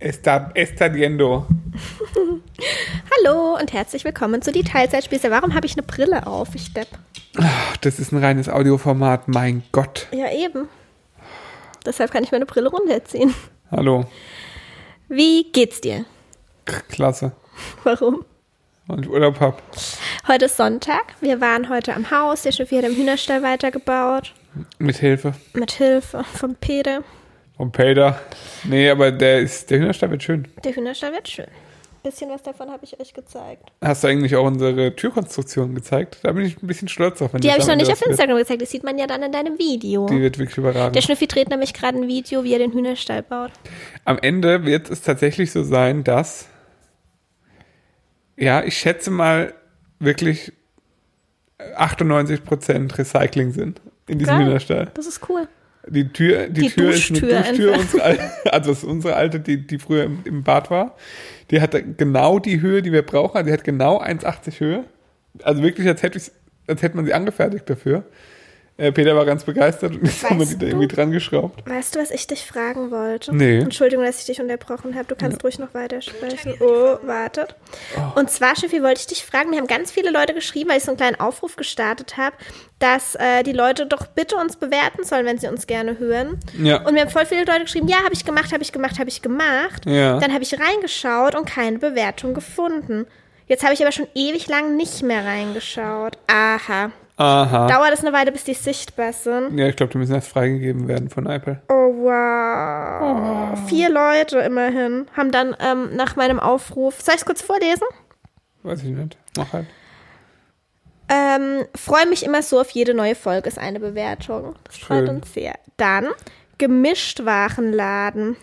Está, está diendo. Hallo und herzlich willkommen zu die Teilzeitspieße. Warum habe ich eine Brille auf? Ich depp. Ach, das ist ein reines Audioformat, mein Gott. Ja, eben. Deshalb kann ich meine Brille runterziehen. Hallo. Wie geht's dir? Klasse. Warum? Und Urlaub hab. Heute ist Sonntag. Wir waren heute am Haus. Der Schnüffi hat im Hühnerstall weitergebaut. Mit Hilfe. Mit Hilfe von Pede. Vom Pader. Nee, aber der ist, der Hühnerstall wird schön. Der Hühnerstall wird schön. Bisschen was davon habe ich euch gezeigt. Hast du eigentlich auch unsere Türkonstruktion gezeigt? Da bin ich ein bisschen stolz wenn Die habe ich noch nicht auf was wird. Instagram gezeigt. Das sieht man ja dann in deinem Video. Die wird wirklich überragend. Der Schnüffi dreht nämlich gerade ein Video, wie er den Hühnerstall baut. Am Ende wird es tatsächlich so sein, dass, ja, ich schätze mal, wirklich 98% Recycling sind in diesem Geil. Hühnerstall. Das ist cool. Die Tür, die, Die Tür ist eine Duschtür unsere also ist unsere alte, die, die früher im, im Bad war. Die hatte genau die Höhe, die wir brauchen. Also die hat genau 1,80 Höhe. Also wirklich, als hätte, ich, als hätte man sie angefertigt dafür. Äh, Peter war ganz begeistert und jetzt haben wir die da irgendwie dran geschraubt. Weißt du, was ich dich fragen wollte? Nee. Entschuldigung, dass ich dich unterbrochen habe. Du kannst ruhig noch weitersprechen. Oh, wartet. Und zwar, Schiffi, wollte ich dich fragen. Mir haben ganz viele Leute geschrieben, weil ich so einen kleinen Aufruf gestartet habe, dass äh, die Leute doch bitte uns bewerten sollen, wenn sie uns gerne hören. Ja. Und mir haben voll viele Leute geschrieben, ja, habe ich gemacht, habe ich gemacht, habe ich gemacht. Ja. Dann habe ich reingeschaut und keine Bewertung gefunden. Jetzt habe ich aber schon ewig lang nicht mehr reingeschaut. Aha. Aha. Dauert es eine Weile, bis die sichtbar sind? Ja, ich glaube, die müssen erst freigegeben werden von Apple. Oh, wow. Vier Leute immerhin haben dann ähm, nach meinem Aufruf. Soll ich es kurz vorlesen? Weiß ich nicht. Mach halt. Ähm, Freue mich immer so auf jede neue Folge, ist eine Bewertung. Das freut Schön. uns sehr. Dann Gemischtwarenladen.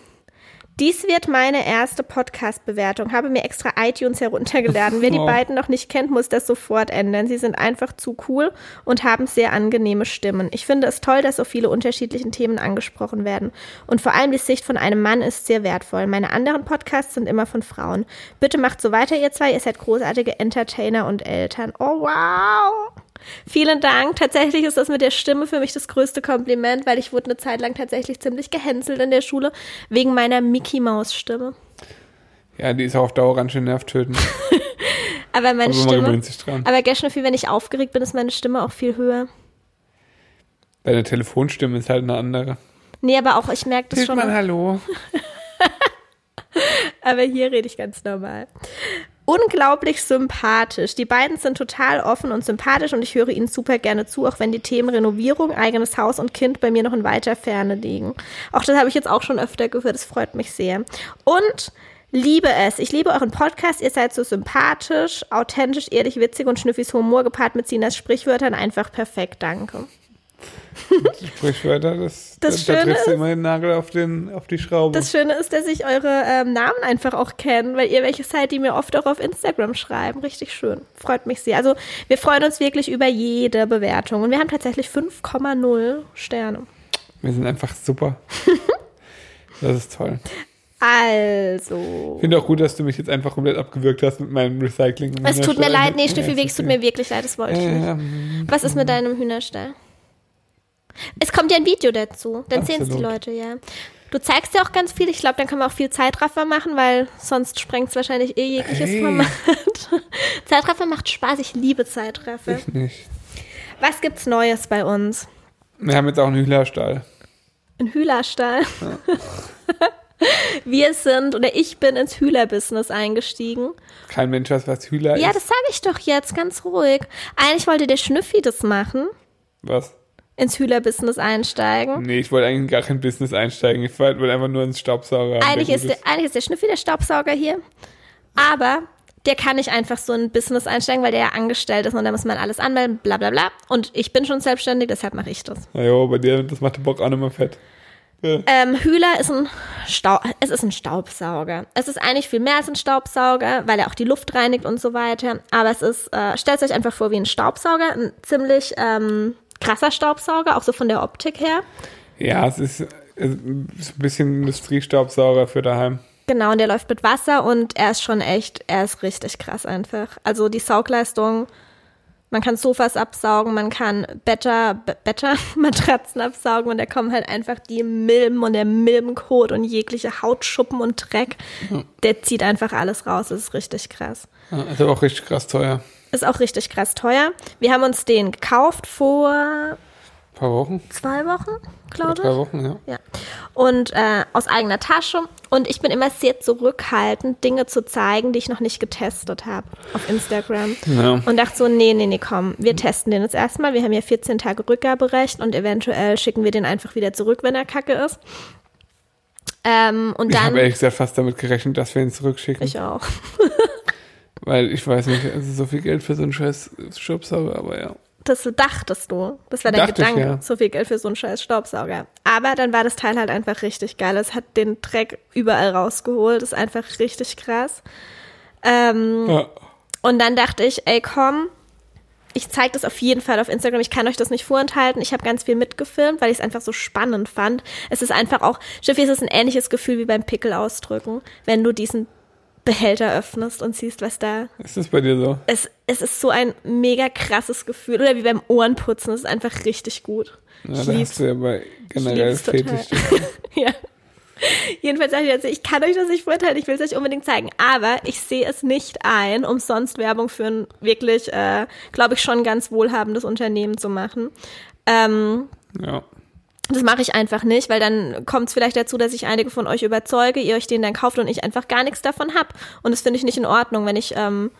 Dies wird meine erste Podcast-Bewertung. Habe mir extra iTunes heruntergeladen. Wer die beiden noch nicht kennt, muss das sofort ändern. Sie sind einfach zu cool und haben sehr angenehme Stimmen. Ich finde es toll, dass so viele unterschiedliche Themen angesprochen werden. Und vor allem die Sicht von einem Mann ist sehr wertvoll. Meine anderen Podcasts sind immer von Frauen. Bitte macht so weiter, ihr zwei. Ihr seid großartige Entertainer und Eltern. Oh, wow. Vielen Dank. Tatsächlich ist das mit der Stimme für mich das größte Kompliment, weil ich wurde eine Zeit lang tatsächlich ziemlich gehänselt in der Schule wegen meiner Mickey Maus Stimme. Ja, die ist auch auf Dauer ganz schön nervtötend. Aber meine Aber Stimme. gewöhnt sich dran. Aber Geschnüffi, wenn ich aufgeregt bin, ist meine Stimme auch viel höher. Deine Telefonstimme ist halt eine andere. Nee, aber auch ich merke das Hilf schon. mal Hallo. Aber hier rede ich ganz normal. Unglaublich sympathisch. Die beiden sind total offen und sympathisch und ich höre ihnen super gerne zu, auch wenn die Themen Renovierung, eigenes Haus und Kind bei mir noch in weiter Ferne liegen. Auch das habe ich jetzt auch schon öfter gehört, das freut mich sehr. Und liebe es. Ich liebe euren Podcast. Ihr seid so sympathisch, authentisch, ehrlich, witzig und Schnüffis Humor gepaart mit Sinas Sprichwörtern einfach perfekt. Danke. Sprichwörter, das, Das da, da Schöne triffst du ist- immer den Nagel auf, den, auf die Schraube. Das Schöne ist, dass ich eure ähm, Namen einfach auch kenne, weil ihr welche seid, die mir oft auch auf Instagram schreiben. Richtig schön. Freut mich sehr. Also wir freuen uns wirklich über jede Bewertung. Und wir haben tatsächlich 5,0 Sterne. Wir sind einfach super. Das ist toll. Also. Ich finde auch gut, dass du mich jetzt einfach komplett abgewürgt hast mit meinem Recycling. Es tut mir leid. Nee, Steffi, es tut mir wirklich leid. Das wollte ich nicht. Ähm, Was ist mit deinem Hühnerstall? Es kommt ja ein Video dazu. Dann sehen es die. Leute, ja. Du zeigst ja auch ganz viel. Ich glaube, dann kann man auch viel Zeitraffer machen, weil sonst sprengt es wahrscheinlich eh jegliches Hey. Format. Zeitraffer macht Spaß. Ich liebe Zeitraffer. ich nicht. Was gibt's Neues bei uns? Wir haben jetzt auch einen Hühlerstall. Ein Hühlerstall. Wir sind, oder ich bin ins Hühlerbusiness eingestiegen. Kein Mensch weiß, was Hühler Ja, ist. das sage ich doch jetzt, ganz ruhig. Eigentlich wollte der Schnüffi das machen, Was? Ins Hühlerbusiness einsteigen. Nee, ich wollte eigentlich gar kein Business einsteigen. Ich wollte einfach nur ins Staubsauger. Eigentlich der ist, der, eigentlich ist der Schnüffi der Staubsauger hier. Aber der kann nicht einfach so in ein Business einsteigen, weil der ja angestellt ist und da muss man alles anmelden, bla bla bla. Und ich bin schon selbstständig, deshalb mache ich das. Na jo, bei dir, das macht den Bock auch nicht mehr fett. Ja. Ähm, Hühler ist ein, Stau es ist ein Staubsauger. Es ist eigentlich viel mehr als ein Staubsauger, weil er auch die Luft reinigt und so weiter. Aber es ist, äh, stellt euch einfach vor wie ein Staubsauger, ein ziemlich ähm, krasser Staubsauger, auch so von der Optik her. Ja, es ist, es ist ein bisschen Industriestaubsauger für daheim. Genau, und der läuft mit Wasser und er ist schon echt, er ist richtig krass einfach. Also die Saugleistung Man kann Sofas absaugen, man kann Better, Be- Better Matratzen absaugen und da kommen halt einfach die Milben und der Milbenkot und jegliche Hautschuppen und Dreck. Der zieht einfach alles raus. Das ist richtig krass. Ja, ist aber auch richtig krass teuer. Ist auch richtig krass teuer. Wir haben uns den gekauft vor Ein paar Wochen, zwei Wochen, glaube ich. Wochen, ja. Ja. Und äh, aus eigener Tasche. Und ich bin immer sehr zurückhaltend, Dinge zu zeigen, die ich noch nicht getestet habe auf Instagram. Ja. Und dachte so, nee, nee, nee, komm, wir testen den jetzt erstmal. Wir haben ja 14 Tage Rückgaberecht und eventuell schicken wir den einfach wieder zurück, wenn er kacke ist. Ähm, und Ich dann. habe ehrlich gesagt fast damit gerechnet, dass wir ihn zurückschicken. ich auch. Weil ich weiß nicht, also so viel Geld für so einen scheiß Staubsauger, aber ja. Das dachtest du. Das war dein Dachte ich, Gedanke. ja. So viel Geld für so einen scheiß Staubsauger. Aber dann war das Teil halt einfach richtig geil. Es hat den Dreck überall rausgeholt. Ist einfach richtig krass. Ähm, ja. Und dann dachte ich, ey, komm, ich zeige das auf jeden Fall auf Instagram. Ich kann euch das nicht vorenthalten. Ich habe ganz viel mitgefilmt, weil ich es einfach so spannend fand. Es ist einfach auch, Schiffi, es ist ein ähnliches Gefühl wie beim Pickel ausdrücken, wenn du diesen Behälter öffnest und siehst, was da. Ist das bei dir so? Es, es ist so ein mega krasses Gefühl. Oder wie beim Ohrenputzen. Es ist einfach richtig gut. Ja, ich da lieb's. hast du ja bei generell. Fetisch. ja. Jedenfalls sage ich jetzt, ich kann euch das nicht vorenthalten, ich will es euch unbedingt zeigen, aber ich sehe es nicht ein, umsonst Werbung für ein wirklich, äh, glaube ich, schon ganz wohlhabendes Unternehmen zu machen. Ähm, Ja. Das mache ich einfach nicht, weil dann kommt es vielleicht dazu, dass ich einige von euch überzeuge, ihr euch den dann kauft und ich einfach gar nichts davon hab. Und das finde ich nicht in Ordnung, wenn ich, ähm,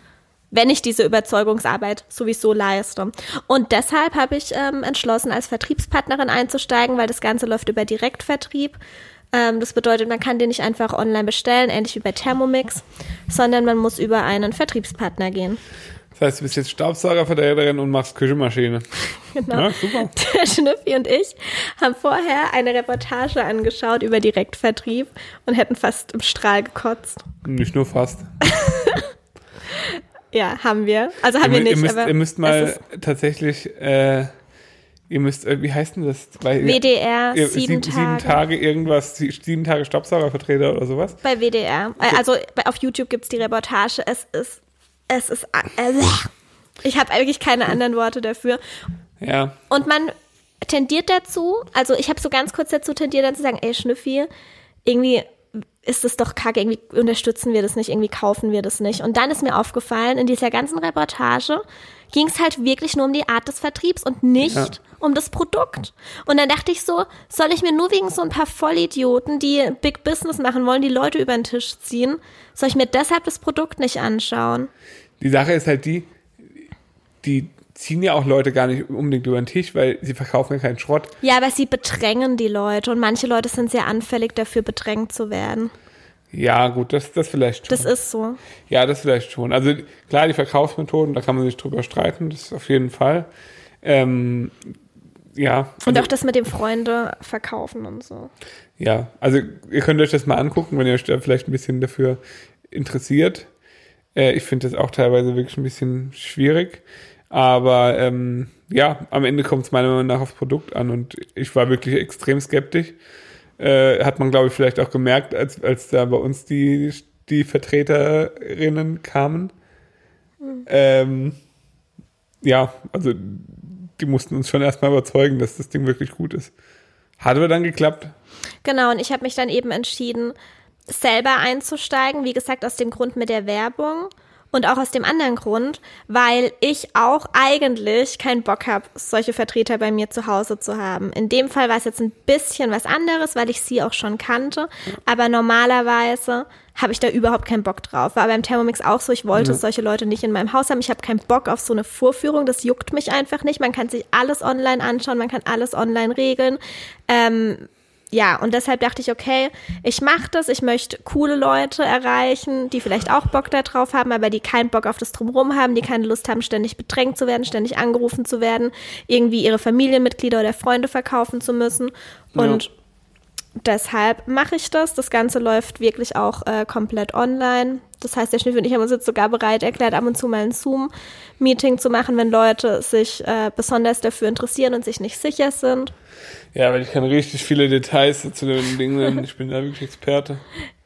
wenn ich diese Überzeugungsarbeit sowieso leiste. Und deshalb habe ich ähm, entschlossen, als Vertriebspartnerin einzusteigen, weil das Ganze läuft über Direktvertrieb. Ähm, das bedeutet, man kann den nicht einfach online bestellen, ähnlich wie bei Thermomix, sondern man muss über einen Vertriebspartner gehen. Das heißt, du bist jetzt Staubsaugervertreterin und machst Küchenmaschine. Genau. Ja, super. Der Schnüffi und ich haben vorher eine Reportage angeschaut über Direktvertrieb und hätten fast im Strahl gekotzt. Nicht nur fast. Ja, haben wir. Also haben ihr, wir nicht, ihr müsst, aber ihr müsst es mal tatsächlich, äh, ihr müsst, äh, wie heißt denn das? Weil, WDR ihr- sieben, sieben, Tage. sieben Tage irgendwas, sie- sieben Tage Staubsaugervertreter oder sowas. Bei WDR. Also bei, auf YouTube gibt's die Reportage. Es ist, es ist, äh, ich habe eigentlich keine anderen Worte dafür. Ja. Und man tendiert dazu, also ich habe so ganz kurz dazu tendiert, dann zu sagen, ey Schnüffi, irgendwie ist das doch kacke, irgendwie unterstützen wir das nicht, irgendwie kaufen wir das nicht. Und dann ist mir aufgefallen, in dieser ganzen Reportage ging es halt wirklich nur um die Art des Vertriebs und nicht Ja. um das Produkt. Und dann dachte ich so, soll ich mir nur wegen so ein paar Vollidioten, die Big Business machen wollen, die Leute über den Tisch ziehen, soll ich mir deshalb das Produkt nicht anschauen? Die Sache ist halt die, die ziehen ja auch Leute gar nicht unbedingt über den Tisch, weil sie verkaufen ja keinen Schrott. Ja, aber sie bedrängen die Leute und manche Leute sind sehr anfällig dafür, bedrängt zu werden. Ja, gut, das, das vielleicht schon. Das ist so. Ja, das vielleicht schon. Also klar, die Verkaufsmethoden, da kann man sich drüber streiten, das auf jeden Fall. Ähm, ja. Und also, auch das mit dem Freunde verkaufen und so. Ja, also ihr könnt euch das mal angucken, wenn ihr euch da vielleicht ein bisschen dafür interessiert. Äh, ich finde das auch teilweise wirklich ein bisschen schwierig. Aber ähm, ja, am Ende kommt es meiner Meinung nach aufs Produkt an und ich war wirklich extrem skeptisch. Äh, hat man, glaube ich, vielleicht auch gemerkt, als, als da bei uns die, die Vertreterinnen kamen. Ähm, ja, also die mussten uns schon erstmal überzeugen, dass das Ding wirklich gut ist. Hat aber dann geklappt. Genau, und ich habe mich dann eben entschieden, selber einzusteigen. Wie gesagt, aus dem Grund mit der Werbung. Und auch aus dem anderen Grund, weil ich auch eigentlich keinen Bock habe, solche Vertreter bei mir zu Hause zu haben. In dem Fall war es jetzt ein bisschen was anderes, weil ich sie auch schon kannte. Aber normalerweise habe ich da überhaupt keinen Bock drauf. War beim Thermomix auch so, ich wollte Ja. solche Leute nicht in meinem Haus haben. Ich habe keinen Bock auf so eine Vorführung. Das juckt mich einfach nicht. Man kann sich alles online anschauen, man kann alles online regeln. Ähm, ja, und deshalb dachte ich, okay, ich mache das, ich möchte coole Leute erreichen, die vielleicht auch Bock darauf haben, aber die keinen Bock auf das Drumherum haben, die keine Lust haben, ständig bedrängt zu werden, ständig angerufen zu werden, irgendwie ihre Familienmitglieder oder Freunde verkaufen zu müssen. Und deshalb mache ich das. Das Ganze läuft wirklich auch äh, komplett online. Das heißt, der Schnüffel und ich haben uns jetzt sogar bereit erklärt, ab und zu mal ein Zoom-Meeting zu machen, wenn Leute sich äh, besonders dafür interessieren und sich nicht sicher sind. Ja, weil ich kann richtig viele Details zu den Dingen. Ich bin da wirklich Experte.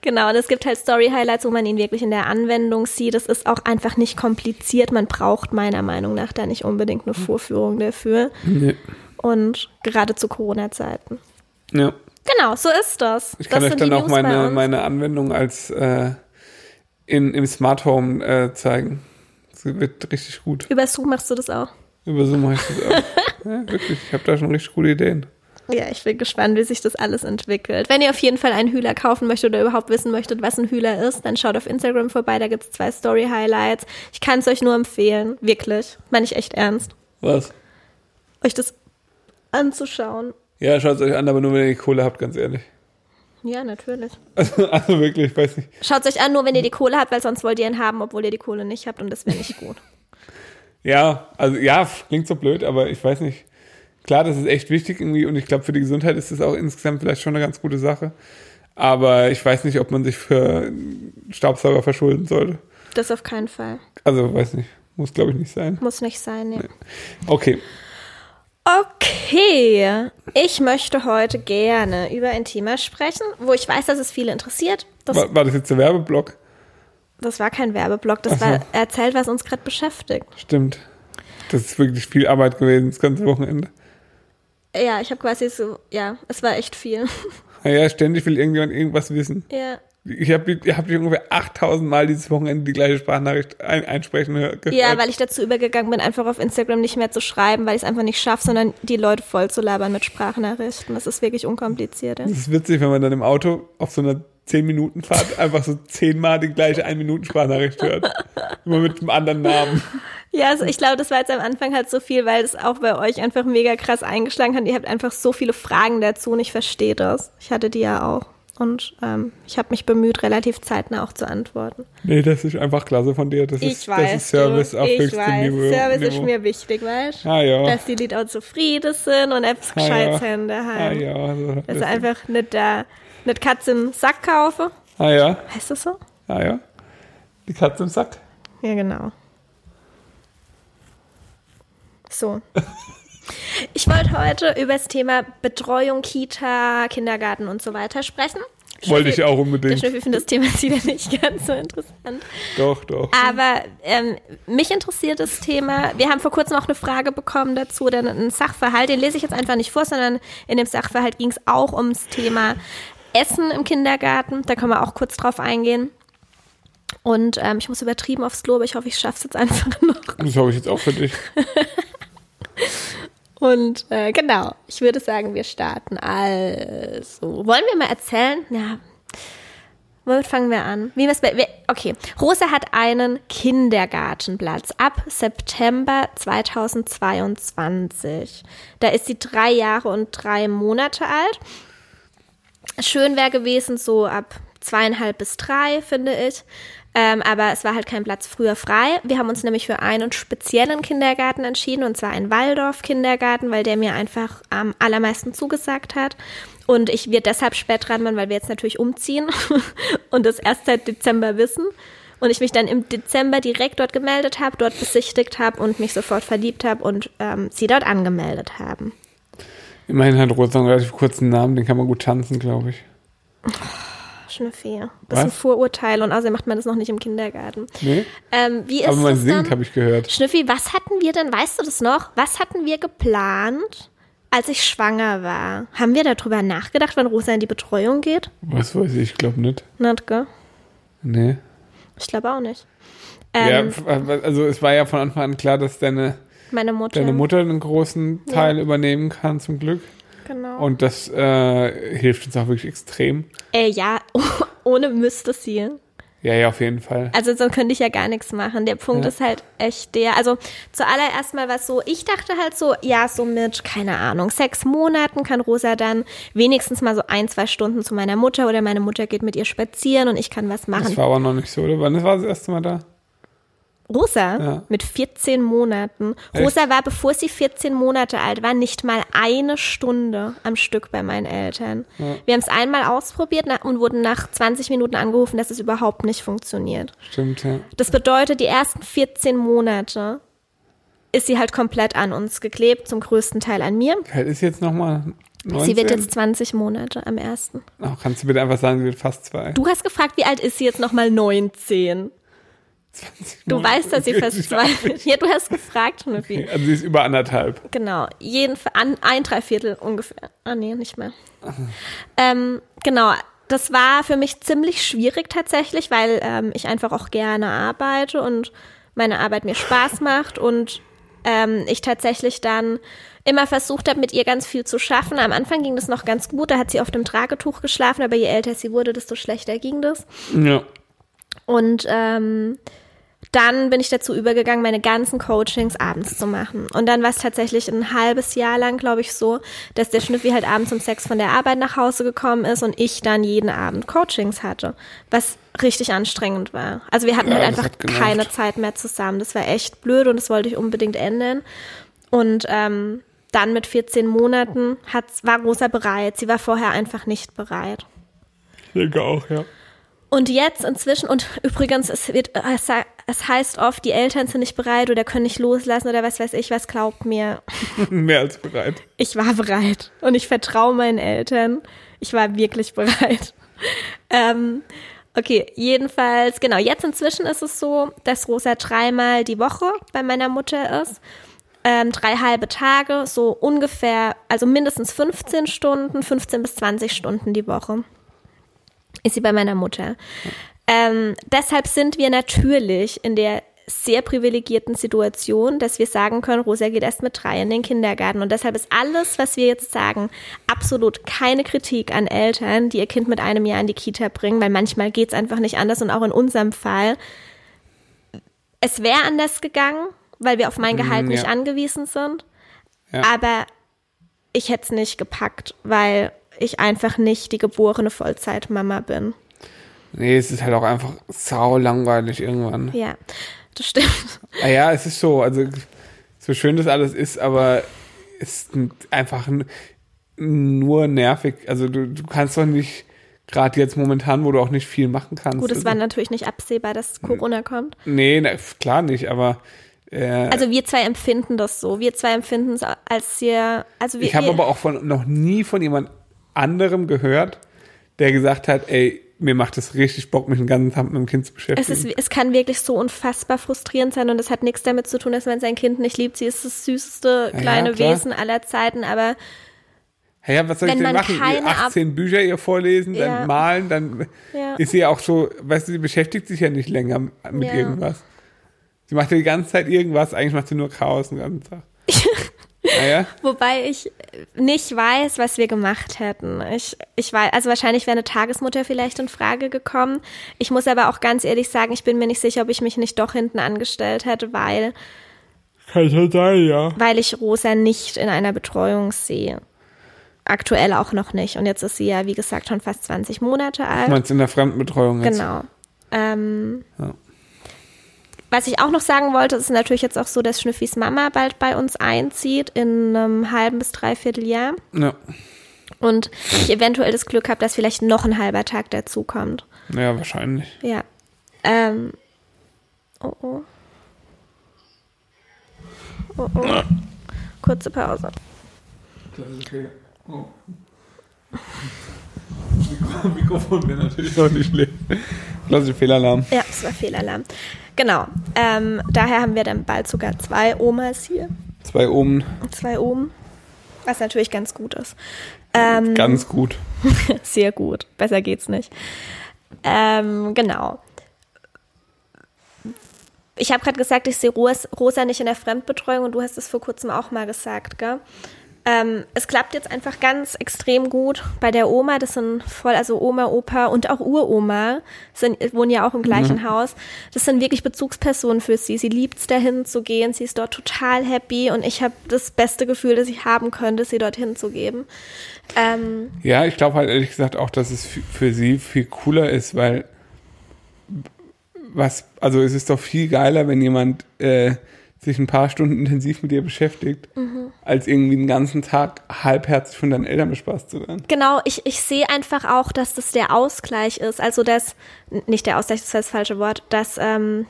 Genau, und es gibt halt Story-Highlights, wo man ihn wirklich in der Anwendung sieht. Es ist auch einfach nicht kompliziert. Man braucht meiner Meinung nach da nicht unbedingt eine Vorführung dafür. Nee. Und gerade zu Corona-Zeiten. Ja. Genau, so ist das. Ich kann das euch sind dann auch meine, meine Anwendung als äh, in, im Smart Home äh, zeigen. Das wird richtig gut. Über Zoom machst du das auch. Über Zoom heißt das auch. ja, wirklich. Ich habe da schon richtig gute Ideen. Ja, ich bin gespannt, wie sich das alles entwickelt. Wenn ihr auf jeden Fall einen Hühler kaufen möchtet oder überhaupt wissen möchtet, was ein Hühler ist, dann schaut auf Instagram vorbei, da gibt's zwei Story-Highlights. Ich kann es euch nur empfehlen, wirklich. Meine ich echt ernst. Was? Euch das anzuschauen. Ja, schaut es euch an, aber nur wenn ihr die Kohle habt, ganz ehrlich. Ja, natürlich. Also, also wirklich, ich weiß nicht. Schaut euch an, nur wenn ihr die Kohle habt, weil sonst wollt ihr ihn haben, obwohl ihr die Kohle nicht habt und das wäre nicht gut. Ja, also ja, klingt so blöd, aber ich weiß nicht. Klar, das ist echt wichtig irgendwie und ich glaube, für die Gesundheit ist das auch insgesamt vielleicht schon eine ganz gute Sache. Aber ich weiß nicht, ob man sich für Staubsauger verschulden sollte. Das auf keinen Fall. Also, weiß nicht. Muss, glaube ich, nicht sein. Muss nicht sein, nee. Okay. Okay, ich möchte heute gerne über ein Thema sprechen, wo ich weiß, dass es viele interessiert. Das, War, war das jetzt der Werbeblock? das war kein Werbeblock, das so. war erzählt, was uns gerade beschäftigt. Stimmt. Das ist wirklich viel Arbeit gewesen, das ganze Wochenende. Ja, ich habe quasi so, ja, es war echt viel. Naja, ständig will irgendjemand irgendwas wissen. ja. Ich habe ich hab ungefähr 8000 Mal dieses Wochenende die gleiche Sprachnachricht ein, einsprechen hör- gehört. ja, weil ich dazu übergegangen bin, einfach auf Instagram nicht mehr zu schreiben, weil ich es einfach nicht schaffe, sondern die Leute voll zu labern mit Sprachnachrichten. Das ist wirklich unkompliziert. Ja. Das ist witzig, wenn man dann im Auto auf so einer 10-Minuten-Fahrt einfach so zehnmal die gleiche 1-Minuten-Sprachnachricht hört. Immer mit einem anderen Namen. Ja, also ich glaube, das war jetzt am Anfang halt so viel, weil es auch bei euch einfach mega krass eingeschlagen hat. Ihr habt einfach so viele Fragen dazu und ich verstehe das. Ich hatte die ja auch. Und ähm, ich habe mich bemüht, relativ zeitnah auch zu antworten. Nee, das ist einfach klasse von dir. Das ist, das ist Service du, auf ich höchstem weiß. Niveau. Service ist mir wichtig, weißt du? Ah ja. Dass die Leute auch zufrieden sind und etwas Ah, ja. Gescheites haben Ah ja. Also, Dass das sie einfach nicht da, nicht Katze im Sack kaufen. ah ja. Heißt das so? Ah ja. Die Katze im Sack. Ja, genau. So. Ich wollte heute über das Thema Betreuung, Kita, Kindergarten und so weiter sprechen. Wollte ich auch Der unbedingt. Schnüffel findet das Thema wieder nicht ganz so interessant. Doch, doch. Aber ähm, mich interessiert das Thema. Wir haben vor kurzem auch eine Frage bekommen dazu, oder einen Sachverhalt. Den lese ich jetzt einfach nicht vor, sondern in dem Sachverhalt ging es auch ums Thema Essen im Kindergarten. Da können wir auch kurz drauf eingehen. Und ähm, ich muss übertrieben aufs Klo, aber ich hoffe, ich schaffe es jetzt einfach noch. Das habe ich jetzt auch für dich. Und äh, genau, ich würde sagen, wir starten. Also, wollen wir mal erzählen? Ja. Womit fangen wir an? Wie wir, okay, Rosa hat einen Kindergartenplatz ab September 2022. Da ist sie drei Jahre und drei Monate alt. Schön wäre gewesen, so ab zweieinhalb bis drei, finde ich. Ähm, aber es war halt kein Platz früher frei. Wir haben uns nämlich für einen speziellen Kindergarten entschieden, und zwar einen Waldorf-Kindergarten, weil der mir einfach am allermeisten zugesagt hat. Und ich wir deshalb spät dran bin, weil wir jetzt natürlich umziehen und das erst seit Dezember wissen. Und ich mich dann im Dezember direkt dort gemeldet habe, dort besichtigt habe und mich sofort verliebt habe und ähm, sie dort angemeldet haben. Immerhin hat Rosa einen relativ kurzen Namen, den kann man gut tanzen, glaube ich. Schnüffi. Das ist ein Was? Vorurteil und außerdem macht man das noch nicht im Kindergarten. Nee? Ähm, wie ist Aber man singt, habe ich gehört. Schnüffi, was hatten wir denn, weißt du das noch? Was hatten wir geplant, als ich schwanger war? Haben wir darüber nachgedacht, wann Rosa in die Betreuung geht? Was weiß ich, ich glaube nicht. Nicht, gell? Nee. Ich glaube auch nicht. ja, Ähm, f- also es war ja von Anfang an klar, dass deine, meine Mutter. deine Mutter einen großen Teil übernehmen kann, zum Glück. Genau. Und das äh, hilft uns auch wirklich extrem. äh, ja, ohne müsste sie. Ja, ja, auf jeden Fall. Also sonst könnte ich ja gar nichts machen. Der Punkt Ja. ist halt echt der. Also zuallererst mal was so, ich dachte halt so, ja, so mit, keine Ahnung, sechs Monaten kann Rosa dann wenigstens mal so ein, zwei Stunden zu meiner Mutter oder meine Mutter geht mit ihr spazieren und ich kann was machen. Das war aber noch nicht so, oder? Wann war das erste Mal da? Rosa Ja. mit 14 Monaten. Echt? Rosa war, bevor sie 14 Monate alt war, nicht mal eine Stunde am Stück bei meinen Eltern. Wir haben es einmal ausprobiert und wurden nach 20 Minuten angerufen, dass es überhaupt nicht funktioniert. Stimmt, ja. Das bedeutet, die ersten 14 Monate ist sie halt komplett an uns geklebt, zum größten Teil an mir. Wie alt ist sie jetzt nochmal? 19? Sie wird jetzt 20 Monate am ersten. Oh, kannst du bitte einfach sagen, sie wird fast zwei? Du hast gefragt, wie alt ist sie jetzt nochmal 19? Du weißt, dass sie fast zwei wird. Ja, du hast gefragt. Okay, Also sie ist über anderthalb. Genau, jeden, an, ein Dreiviertel ungefähr. Ah, nee, nicht mehr. Ähm, genau, das war für mich ziemlich schwierig tatsächlich, weil ähm, ich einfach auch gerne arbeite und meine Arbeit mir Spaß macht und ähm, ich tatsächlich dann immer versucht habe, mit ihr ganz viel zu schaffen. Am Anfang ging das noch ganz gut, da hat sie auf dem Tragetuch geschlafen, aber je älter sie wurde, desto schlechter ging das. Ja. Und ähm, dann bin ich dazu übergegangen, meine ganzen Coachings abends zu machen. Und dann war es tatsächlich ein halbes Jahr lang, glaube ich, so, dass der Schnüffi halt abends um Sex von der Arbeit nach Hause gekommen ist und ich dann jeden Abend Coachings hatte, was richtig anstrengend war. Also wir hatten Ja, halt einfach keine Zeit mehr zusammen. Das war echt blöd und das wollte ich unbedingt ändern. Und ähm, dann mit 14 Monaten hat's, war Rosa bereit. Sie war vorher einfach nicht bereit. Ich denke auch, ja. Und jetzt inzwischen, und übrigens, es, wird, es, heißt oft, die Eltern sind nicht bereit oder können nicht loslassen oder was weiß ich, was glaubt mir. Mehr als bereit. Ich war bereit und ich vertraue meinen Eltern. Ich war wirklich bereit. Ähm, okay, jedenfalls, genau, jetzt inzwischen ist es so, dass Rosa dreimal die Woche bei meiner Mutter ist. Ähm, drei halbe Tage, so ungefähr, also mindestens 15 Stunden, 15 bis 20 Stunden die Woche ist sie bei meiner Mutter. Ähm, deshalb sind wir natürlich in der sehr privilegierten Situation, dass wir sagen können, Rosa geht erst mit drei in den Kindergarten. Und deshalb ist alles, was wir jetzt sagen, absolut keine Kritik an Eltern, die ihr Kind mit einem Jahr in die Kita bringen, weil manchmal geht es einfach nicht anders. Und auch in unserem Fall, es wäre anders gegangen, weil wir auf mein Gehalt Mm, nicht ja. angewiesen sind. Ja. Aber ich hätte es nicht gepackt, weil ich einfach nicht die geborene Vollzeitmama bin. Nee, es ist halt auch einfach sau langweilig irgendwann. Ja, das stimmt. Ah ja, es ist so, also so schön das alles ist, aber es ist einfach nur nervig. Also du, du kannst doch nicht, gerade jetzt momentan, wo du auch nicht viel machen kannst. Gut, es also, war natürlich nicht absehbar, dass Corona kommt. Nee, na, klar nicht, aber äh, Also wir zwei empfinden das so. Wir zwei empfinden es als sehr, also wir, ich habe wir, aber auch von, noch nie von jemand anderem gehört, der gesagt hat, ey, mir macht es richtig Bock, mich den ganzen Tag mit dem Kind zu es, beschäftigen. ist, es kann wirklich so unfassbar frustrierend sein und es hat nichts damit zu tun, dass man sein Kind nicht liebt. Sie ist das süßeste Ja, kleine klar. Wesen aller Zeiten, aber ja, was soll Wenn ich denn man machen? keine Ab- 18 Bücher ihr vorlesen, dann Ja. malen, dann Ja. ist sie ja auch so, weißt du, sie beschäftigt sich ja nicht länger mit irgendwas. Sie macht ja die ganze Zeit irgendwas, eigentlich macht sie nur Chaos den ganzen Tag. Naja, Wobei ich nicht weiß, was wir gemacht hätten. Ich, ich weiß, also wahrscheinlich wäre eine Tagesmutter vielleicht in Frage gekommen. Ich muss aber auch ganz ehrlich sagen, ich bin mir nicht sicher, ob ich mich nicht doch hinten angestellt hätte, weil, kann schon sein, ja. weil ich Rosa nicht in einer Betreuung sehe. Aktuell auch noch nicht. Und jetzt ist sie ja, wie gesagt, schon fast 20 Monate Du alt. meinst in der Fremdenbetreuung jetzt? Genau. Ähm, Ja. Was ich auch noch sagen wollte, ist natürlich jetzt auch so, dass Schnüffis Mama bald bei uns einzieht in einem halben bis dreiviertel Jahr. Ja. und ich eventuell das Glück habe, dass vielleicht noch ein halber Tag dazukommt. ja, wahrscheinlich. Ja. Ähm. Oh oh. Oh oh. Kurze Pause. Oh. Mikrofon wäre natürlich auch nicht schlecht. Klassische Fehlalarm. Ja, das war Fehlalarm. Genau. Ähm, daher haben wir dann bald sogar zwei Omas hier. Zwei oben, Zwei Omen. Was natürlich ganz gut ist. Ähm, ganz gut. Sehr gut. Besser geht's nicht. Ähm, genau. Ich habe gerade gesagt, ich sehe Ros Rosa nicht in der Fremdbetreuung und du hast es vor kurzem auch mal gesagt, gell? Ähm, es klappt jetzt einfach ganz extrem gut bei der Oma. Das sind voll, also Oma, Opa und auch Uroma sind, wohnen ja auch im gleichen Haus. Das sind wirklich Bezugspersonen für sie. Sie liebt es, dahin zu gehen. Sie ist dort total happy und ich habe das beste Gefühl, das ich haben könnte, sie dorthin zu geben. Ähm, Ja, ich glaube halt ehrlich gesagt auch, dass es für sie viel cooler ist, weil was, also es ist doch viel geiler, wenn jemand äh, sich ein paar Stunden intensiv mit dir beschäftigt, Mhm. als irgendwie den ganzen Tag halbherzig von deinen Eltern bespaßt zu werden. Genau, ich, ich sehe einfach auch, dass das der Ausgleich ist. Also das, nicht der Ausgleich, das ist das falsche Wort, dass, ähm,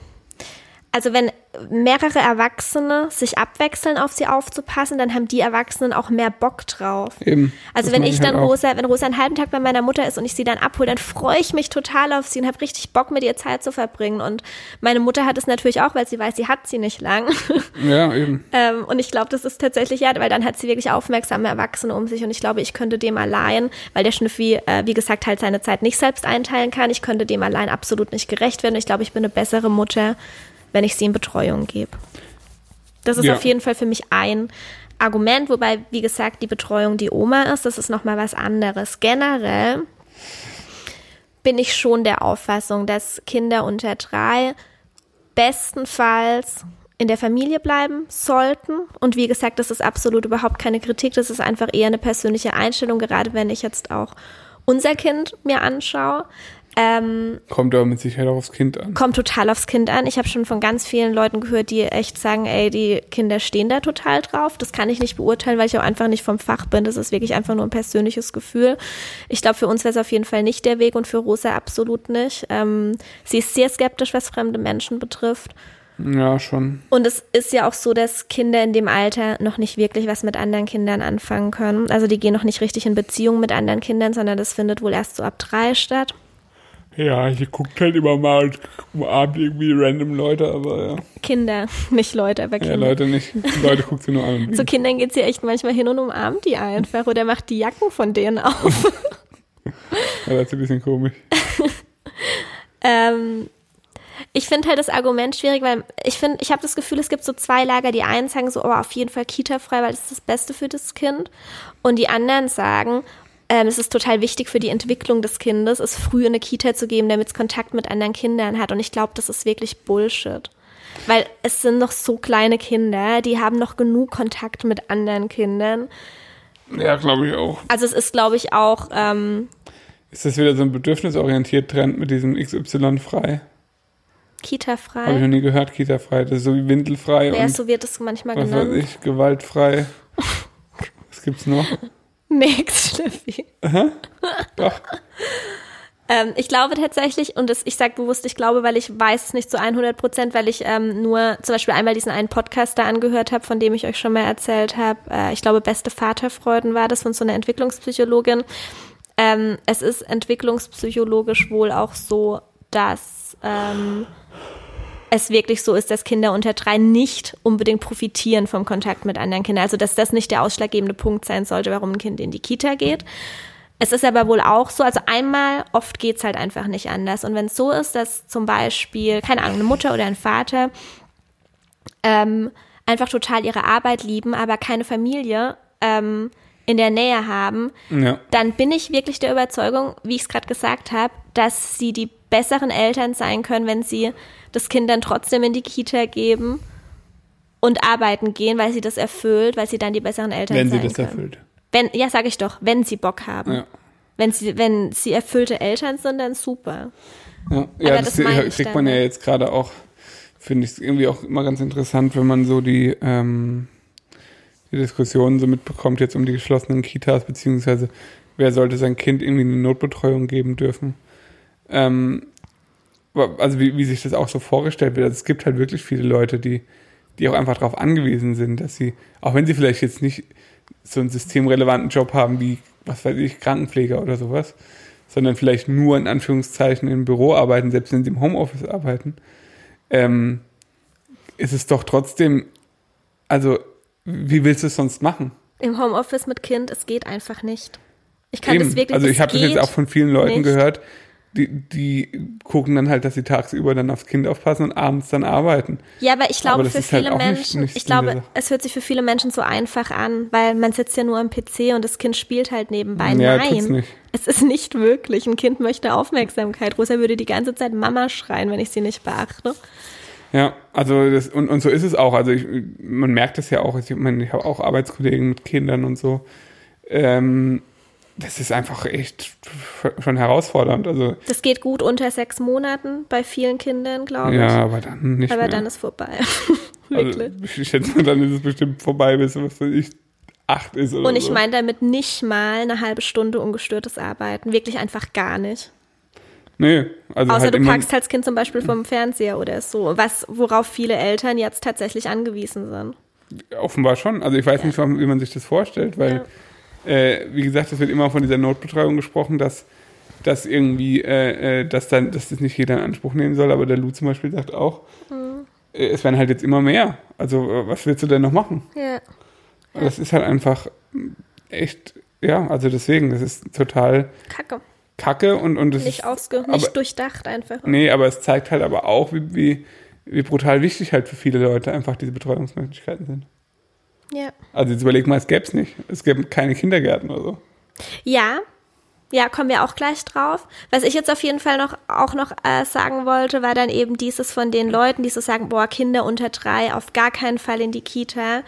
also wenn mehrere Erwachsene sich abwechseln, auf sie aufzupassen, dann haben die Erwachsenen auch mehr Bock drauf. Eben. Also Das wenn meine ich halt dann auch. Rosa, wenn Rosa einen halben Tag bei meiner Mutter ist und ich sie dann abhole, dann freue ich mich total auf sie und habe richtig Bock, mit ihr Zeit zu verbringen. Und meine Mutter hat es natürlich auch, weil sie weiß, sie hat sie nicht lang. Ja, eben. Ähm, und ich glaube, das ist tatsächlich ja, weil dann hat sie wirklich aufmerksame Erwachsene um sich und ich glaube, ich könnte dem allein, weil der Schnüffi, äh, wie gesagt, halt seine Zeit nicht selbst einteilen kann, ich könnte dem allein absolut nicht gerecht werden. Ich glaube, ich bin eine bessere Mutter, wenn ich sie in Betreuung gebe. Das ist Ja. auf jeden Fall für mich ein Argument, wobei, wie gesagt, die Betreuung die Oma ist, das ist nochmal was anderes. Generell bin ich schon der Auffassung, dass Kinder unter drei bestenfalls in der Familie bleiben sollten. Und wie gesagt, das ist absolut überhaupt keine Kritik, das ist einfach eher eine persönliche Einstellung, gerade wenn ich jetzt auch unser Kind mir anschaue. Ähm, Kommt aber mit Sicherheit auch aufs Kind an. kommt total aufs Kind an. Ich habe schon von ganz vielen Leuten gehört, die echt sagen, ey, die Kinder stehen da total drauf. Das kann ich nicht beurteilen, weil ich auch einfach nicht vom Fach bin. Das ist wirklich einfach nur ein persönliches Gefühl. Ich glaube, für uns wäre es auf jeden Fall nicht der Weg und für Rosa absolut nicht. Ähm, sie ist sehr skeptisch, was fremde Menschen betrifft. Ja, schon. Und es ist ja auch so, dass Kinder in dem Alter noch nicht wirklich was mit anderen Kindern anfangen können. Also die gehen noch nicht richtig in Beziehung mit anderen Kindern, sondern das findet wohl erst so ab drei statt. Ja, ich guckt halt immer mal und umarmt irgendwie random Leute, aber ja. Kinder, nicht Leute, aber Ja, Kinder. Leute nicht. Leute guckt sie nur an. Zu. Kindern geht sie echt manchmal hin und umarmt die einfach oder macht die Jacken von denen auf. Ja, das ist ein bisschen komisch. ähm, ich finde halt das Argument schwierig, weil ich finde, ich habe das Gefühl, es gibt so zwei Lager. Die einen sagen so, oh, auf jeden Fall Kita-frei, weil das ist das Beste für das Kind. Und die anderen sagen, ähm, es ist total wichtig für die Entwicklung des Kindes, es früh in eine Kita zu geben, damit es Kontakt mit anderen Kindern hat. Und ich glaube, das ist wirklich Bullshit. Weil es sind noch so kleine Kinder, die haben noch genug Kontakt mit anderen Kindern. Ja, glaube ich auch. Also es ist, glaube ich, auch ähm, Ist das wieder so ein bedürfnisorientiert Trend mit diesem XY frei? Habe ich Kita-frei. noch nie gehört, Kita frei. Das ist so wie windelfrei Ja, und so wird es manchmal was weiß genannt. ich, gewaltfrei. Was gibt's noch? Nix, Schliffi. Doch. Ähm, ich glaube tatsächlich, und das, ich sage bewusst, ich glaube, weil ich weiß es nicht zu 100 Prozent, weil ich ähm, nur zum Beispiel einmal diesen einen Podcast da angehört habe, von dem ich euch schon mal erzählt habe. Äh, ich glaube, Beste Vaterfreuden war das von so einer Entwicklungspsychologin. Ähm, es ist entwicklungspsychologisch wohl auch so, dass ähm, es wirklich so ist, dass Kinder unter drei nicht unbedingt profitieren vom Kontakt mit anderen Kindern. Also dass das nicht der ausschlaggebende Punkt sein sollte, warum ein Kind in die Kita geht. Es ist aber wohl auch so, also einmal, oft geht's halt einfach nicht anders. Und wenn es so ist, dass zum Beispiel, keine Ahnung, eine Mutter oder ein Vater ähm, einfach total ihre Arbeit lieben, aber keine Familie ähm, in der Nähe haben, Ja. dann bin ich wirklich der Überzeugung, wie ich es gerade gesagt habe, dass sie die besseren Eltern sein können, wenn sie das Kind dann trotzdem in die Kita geben und arbeiten gehen, weil sie das erfüllt, weil sie dann die besseren Eltern Wenn sie das können. erfüllt. Wenn, ja, sage ich doch, wenn sie Bock haben. Ja. Wenn sie, wenn sie erfüllte Eltern sind, dann super. Ja, ja das das, kriegt man ja jetzt gerade auch, finde ich irgendwie auch immer ganz interessant, wenn man so die, ähm, die Diskussionen so mitbekommt jetzt um die geschlossenen Kitas, beziehungsweise wer sollte sein Kind irgendwie eine Notbetreuung geben dürfen. Ähm, also wie, wie sich das auch so vorgestellt wird. Also es gibt halt wirklich viele Leute, die, die auch einfach darauf angewiesen sind, dass sie, auch wenn sie vielleicht jetzt nicht so einen systemrelevanten Job haben wie, was weiß ich, Krankenpfleger oder sowas, sondern vielleicht nur in Anführungszeichen im Büro arbeiten, selbst wenn sie im Homeoffice arbeiten, ähm, ist es doch trotzdem, also wie willst du es sonst machen? Im Homeoffice mit Kind, es geht einfach nicht. Ich kann Eben. das wirklich also ich habe das jetzt auch von vielen Leuten nicht. gehört, die, die gucken dann halt, dass sie tagsüber dann aufs Kind aufpassen und abends dann arbeiten. Ja, aber ich Aber glaube, das für halt viele nicht- Menschen, nicht ich Sinn der glaube, Sache. es hört sich für viele Menschen so einfach an, weil man sitzt ja nur am PC und das Kind spielt halt nebenbei. Ja, Nein, nicht. es ist nicht wirklich. Ein Kind möchte Aufmerksamkeit. Rosa würde die ganze Zeit Mama schreien, wenn ich sie nicht beachte. Ja, also das, und, und so ist es auch. Also ich, man merkt es ja auch. Ich meine, ich habe auch Arbeitskollegen mit Kindern und so. Ähm, das ist einfach echt schon herausfordernd. Also, Das geht gut unter sechs Monaten bei vielen Kindern, glaube ich. ja, aber dann nicht Aber mehr. dann ist vorbei. Wirklich. Also, ich schätze mal, dann ist es bestimmt vorbei, bis was ich, acht ist oder Und ich so. meine damit nicht mal eine halbe Stunde ungestörtes Arbeiten. Wirklich einfach gar nicht. Nee, also Außer halt du packst halt das Kind zum Beispiel vom Fernseher oder so, was, worauf viele Eltern jetzt tatsächlich angewiesen sind. offenbar schon. Also ich weiß nicht, warum- wie man sich das vorstellt, weil, äh, wie gesagt, es wird immer von dieser Notbetreuung gesprochen, dass dass irgendwie, äh, äh, dass dann, dass das nicht jeder in Anspruch nehmen soll, aber der Lou zum Beispiel sagt auch, Mhm. äh, es werden halt jetzt immer mehr. Also äh, was willst du denn noch machen? Ja. Das ist halt einfach echt, ja, also deswegen, das ist total Kacke. Kacke und, und es Nicht ist, ausge, nicht durchdacht einfach. Nee, aber es zeigt halt aber auch, wie, wie, wie brutal wichtig halt für viele Leute einfach diese Betreuungsmöglichkeiten sind. Ja. Also jetzt überleg mal, es gäbe es nicht. Es gäbe keine Kindergärten oder so. Ja. Ja, kommen wir auch gleich drauf. Was ich jetzt auf jeden Fall noch auch noch äh, sagen wollte, war dann eben dieses von den Leuten, die so sagen, boah, Kinder unter drei auf gar keinen Fall in die Kita.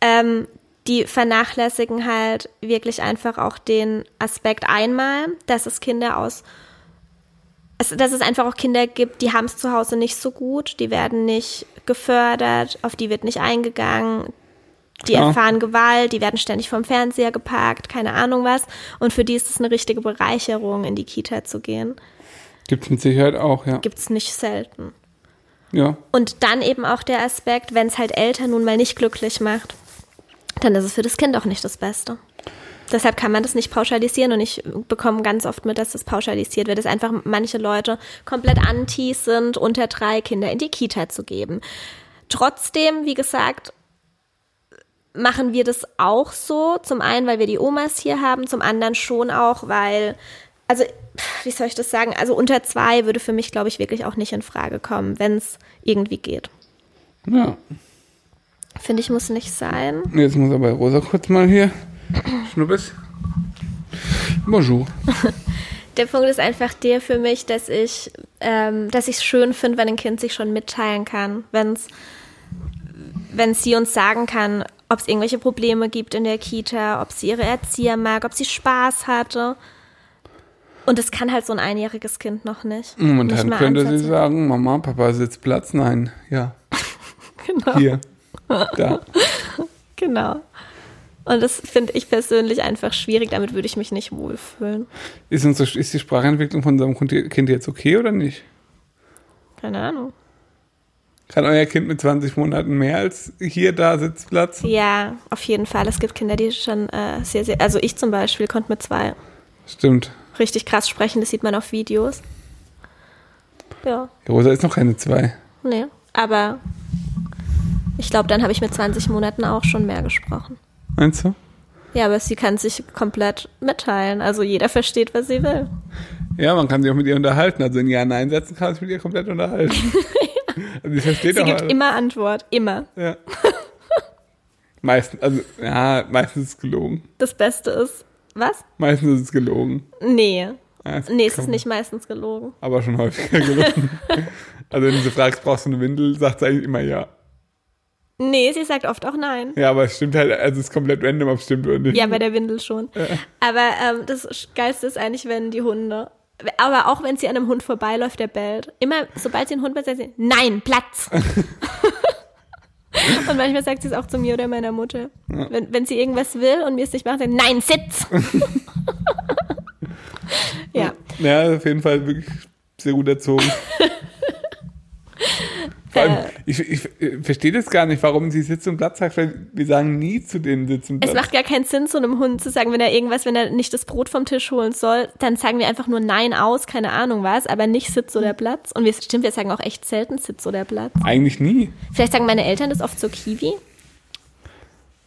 Ähm, die vernachlässigen halt wirklich einfach auch den Aspekt einmal, dass es Kinder aus es, dass es einfach auch Kinder gibt, die haben es zu Hause nicht so gut, die werden nicht gefördert, auf die wird nicht eingegangen, die Klar. erfahren Gewalt, die werden ständig vom Fernseher geparkt, keine Ahnung was. Und für die ist es eine richtige Bereicherung, in die Kita zu gehen. Gibt es mit Sicherheit auch, ja. Gibt's nicht selten. Ja, Und dann eben auch der Aspekt, wenn es halt Eltern nun mal nicht glücklich macht, dann ist es für das Kind auch nicht das Beste. Deshalb kann man das nicht pauschalisieren und ich bekomme ganz oft mit, dass das pauschalisiert wird, dass einfach manche Leute komplett anti sind, unter drei Kinder in die Kita zu geben. Trotzdem, wie gesagt, machen wir das auch so. Zum einen, weil wir die Omas hier haben, zum anderen schon auch, weil, also, wie soll ich das sagen? Also unter zwei würde für mich, glaube ich, wirklich auch nicht in Frage kommen, wenn es irgendwie geht. ja. Finde ich, muss nicht sein. Jetzt muss aber Rosa kurz mal hier. Schnuppes. Bonjour. Der Punkt ist einfach der für mich, dass ich, ähm, dass ich es schön finde, wenn ein Kind sich schon mitteilen kann, wenn's, wenn sie uns sagen kann, ob es irgendwelche Probleme gibt in der Kita, ob sie ihre Erzieher mag, ob sie Spaß hatte. Und das kann halt so ein einjähriges Kind noch nicht. nicht Momentan mal könnte sie ansatzweise. sagen, Mama, Papa sitzt Platz. Nein, ja, Genau. hier. Da. genau. Und das finde ich persönlich einfach schwierig, damit würde ich mich nicht wohlfühlen. Ist, unsere, ist die Sprachentwicklung von unserem Kind jetzt okay oder nicht? Keine Ahnung. Kann euer Kind mit 20 Monaten mehr als hier da Sitzplatz? Ja, auf jeden Fall. Es gibt Kinder, die schon äh, sehr, sehr, also ich zum Beispiel konnte mit zwei Stimmt. richtig krass sprechen, das sieht man auf Videos. Ja, Rosa ist noch keine zwei. nee. Aber ich glaube, dann habe ich mit 20 Monaten auch schon mehr gesprochen. Meinst du? Ja, aber sie kann sich komplett mitteilen. Also jeder versteht, was sie will. Ja, man kann sich auch mit ihr unterhalten. Also in Ja-Nein-Sätzen kann man sich mit ihr komplett unterhalten. also sie versteht Sie auch. gibt alles. immer Antwort. Immer. Ja. Meistens, also, ja, meistens ist es gelogen. Das Beste ist, was? Meistens ist es gelogen. Nee. Ja, es Nee, es ist nicht meistens gelogen. Aber schon häufiger gelogen. also wenn du sie fragst, brauchst du eine Windel, sagt sie eigentlich immer ja. Nee, sie sagt oft auch nein. Ja, aber es stimmt halt, also es ist komplett random, ob es stimmt oder nicht. Ja, bei der Windel schon. Aber ähm, das Geilste ist eigentlich, wenn die Hunde, aber auch wenn sie an einem Hund vorbeiläuft, der bellt. Immer, sobald sie einen Hund bellt, sagt sie, nein, Platz. und manchmal sagt sie es auch zu mir oder meiner Mutter. Wenn, wenn sie irgendwas will und mir es nicht macht, sagt sie, nein, sitz. ja, Ja, auf jeden Fall wirklich sehr gut erzogen. Vor allem, Äh. ich, ich, äh, verstehe das gar nicht, warum sie Sitz und Platz sagt, weil wir sagen nie zu denen Sitz und es Platz. macht gar keinen Sinn, zu einem Hund zu sagen, wenn er irgendwas, wenn er nicht das Brot vom Tisch holen soll, dann sagen wir einfach nur Nein aus, keine Ahnung was, aber nicht Sitz oder Platz. Und wir, stimmt, wir sagen auch echt selten Sitz oder Platz. Eigentlich nie. Vielleicht sagen meine Eltern das oft zur Kiwi.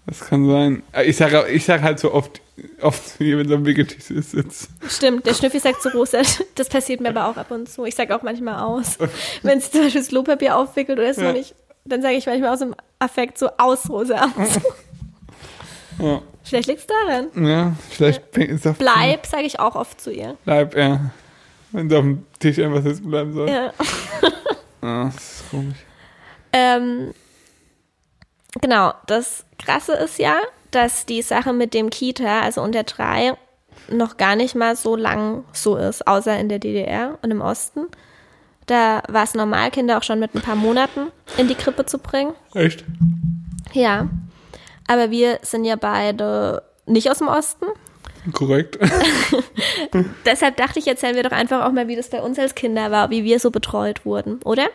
Das kann sein. Äh, Ich sage ich sag halt so oft, oft hier, wenn so ein Wickeltisch ist, sitzt. Stimmt, der Schnüffi sagt zu Rosa, das passiert mir aber auch ab und zu. Ich sage auch manchmal aus. Wenn sie zum Beispiel das Klopapier aufwickelt oder so Ja. nicht, dann sage ich manchmal aus dem Affekt so aus, Rosa, aus. Ja, Vielleicht liegt es daran. ja vielleicht fängt es auf Bleib, sage ich auch oft zu ihr. Bleib, ja. Wenn sie auf dem Tisch einfach sitzen bleiben soll. Ja. Ah, das ist komisch. Ähm, genau, das Krasse ist ja, dass die Sache mit dem Kita, also unter drei, noch gar nicht mal so lang so ist, außer in der DDR und im Osten. Da war es normal, Kinder auch schon mit ein paar Monaten in die Krippe zu bringen. Echt? Ja. Aber wir sind ja beide nicht aus dem Osten. Korrekt. Deshalb dachte ich, erzählen wir doch einfach auch mal, wie das bei uns als Kinder war, wie wir so betreut wurden, oder?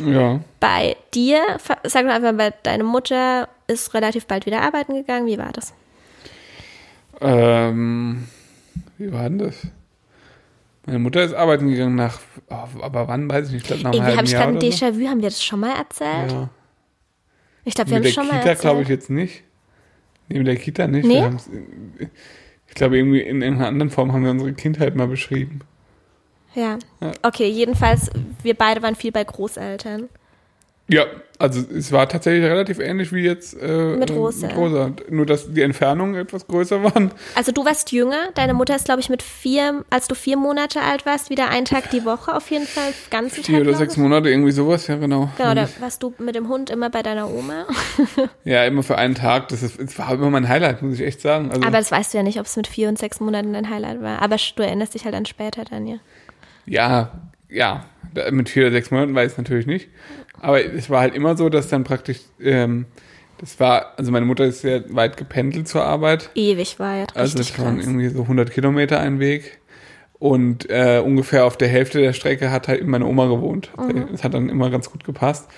ja. Bei dir, sag doch einfach, weil deine Mutter ist relativ bald wieder arbeiten gegangen. Wie war das? Ähm, wie war denn das? Meine Mutter ist arbeiten gegangen nach, oh, aber wann weiß ich nicht, ich glaube nach einem Irgendwie halben Jahr oder so. Déjà-vu. Haben wir das schon mal erzählt? Ja. Ich glaube, wir haben es der schon mal Kita erzählt. glaube ich jetzt nicht. Nee, mit der Kita nicht. Nee? Ich glaube, irgendwie in irgendeiner anderen Form haben wir unsere Kindheit mal beschrieben. Ja. Ja. Okay, jedenfalls, wir beide waren viel bei Großeltern. Ja, also es war tatsächlich relativ ähnlich wie jetzt äh, Mit äh, Rosa. Mit Rosa. Nur, dass die Entfernungen etwas größer waren. Also du warst jünger, deine Mutter ist, glaube ich, mit vier, als du vier Monate alt warst, wieder einen Tag die Woche auf jeden Fall, ganzen Vier Tag. oder sechs ich. Monate, irgendwie sowas, ja genau. Genau, da warst du mit dem Hund immer bei deiner Oma. Ja, immer für einen Tag. Das, ist, das war immer mein Highlight, muss ich echt sagen. Also, Aber das weißt du ja nicht, ob es mit vier und sechs Monaten dein Highlight war. Aber du erinnerst dich halt an später dann, ja. Ja, Mit vier oder sechs Monaten weiß ich es natürlich nicht. Aber es war halt immer so, dass dann praktisch, ähm, das war, also meine Mutter ist sehr weit gependelt zur Arbeit. Ewig war ja Also es waren krass. irgendwie so 100 Kilometer ein Weg. Und äh, ungefähr auf der Hälfte der Strecke hat halt meine Oma gewohnt. Mhm. Das hat dann immer ganz gut gepasst.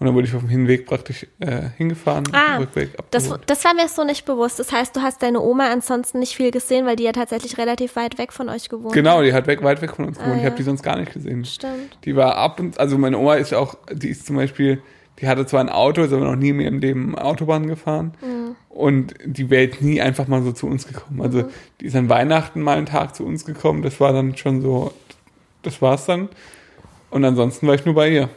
Und dann wurde ich auf dem Hinweg praktisch äh, hingefahren, Ah, Rückweg Das, das war mir so nicht bewusst. Das heißt, du hast deine Oma ansonsten nicht viel gesehen, weil die ja tatsächlich relativ weit weg von euch gewohnt Genau, die hat weg, weit weg von uns gewohnt. Ah, Ich ja. habe die sonst gar nicht gesehen. Stimmt. Die war ab und also meine Oma ist auch, die ist zum Beispiel, die hatte zwar ein Auto, ist aber noch nie in ihrem Leben Autobahn gefahren. Mhm. Und die wäre jetzt nie einfach mal so zu uns gekommen. Also Mhm. die ist an Weihnachten mal einen Tag zu uns gekommen. Das war dann schon so, das war's dann. Und ansonsten war ich nur bei ihr.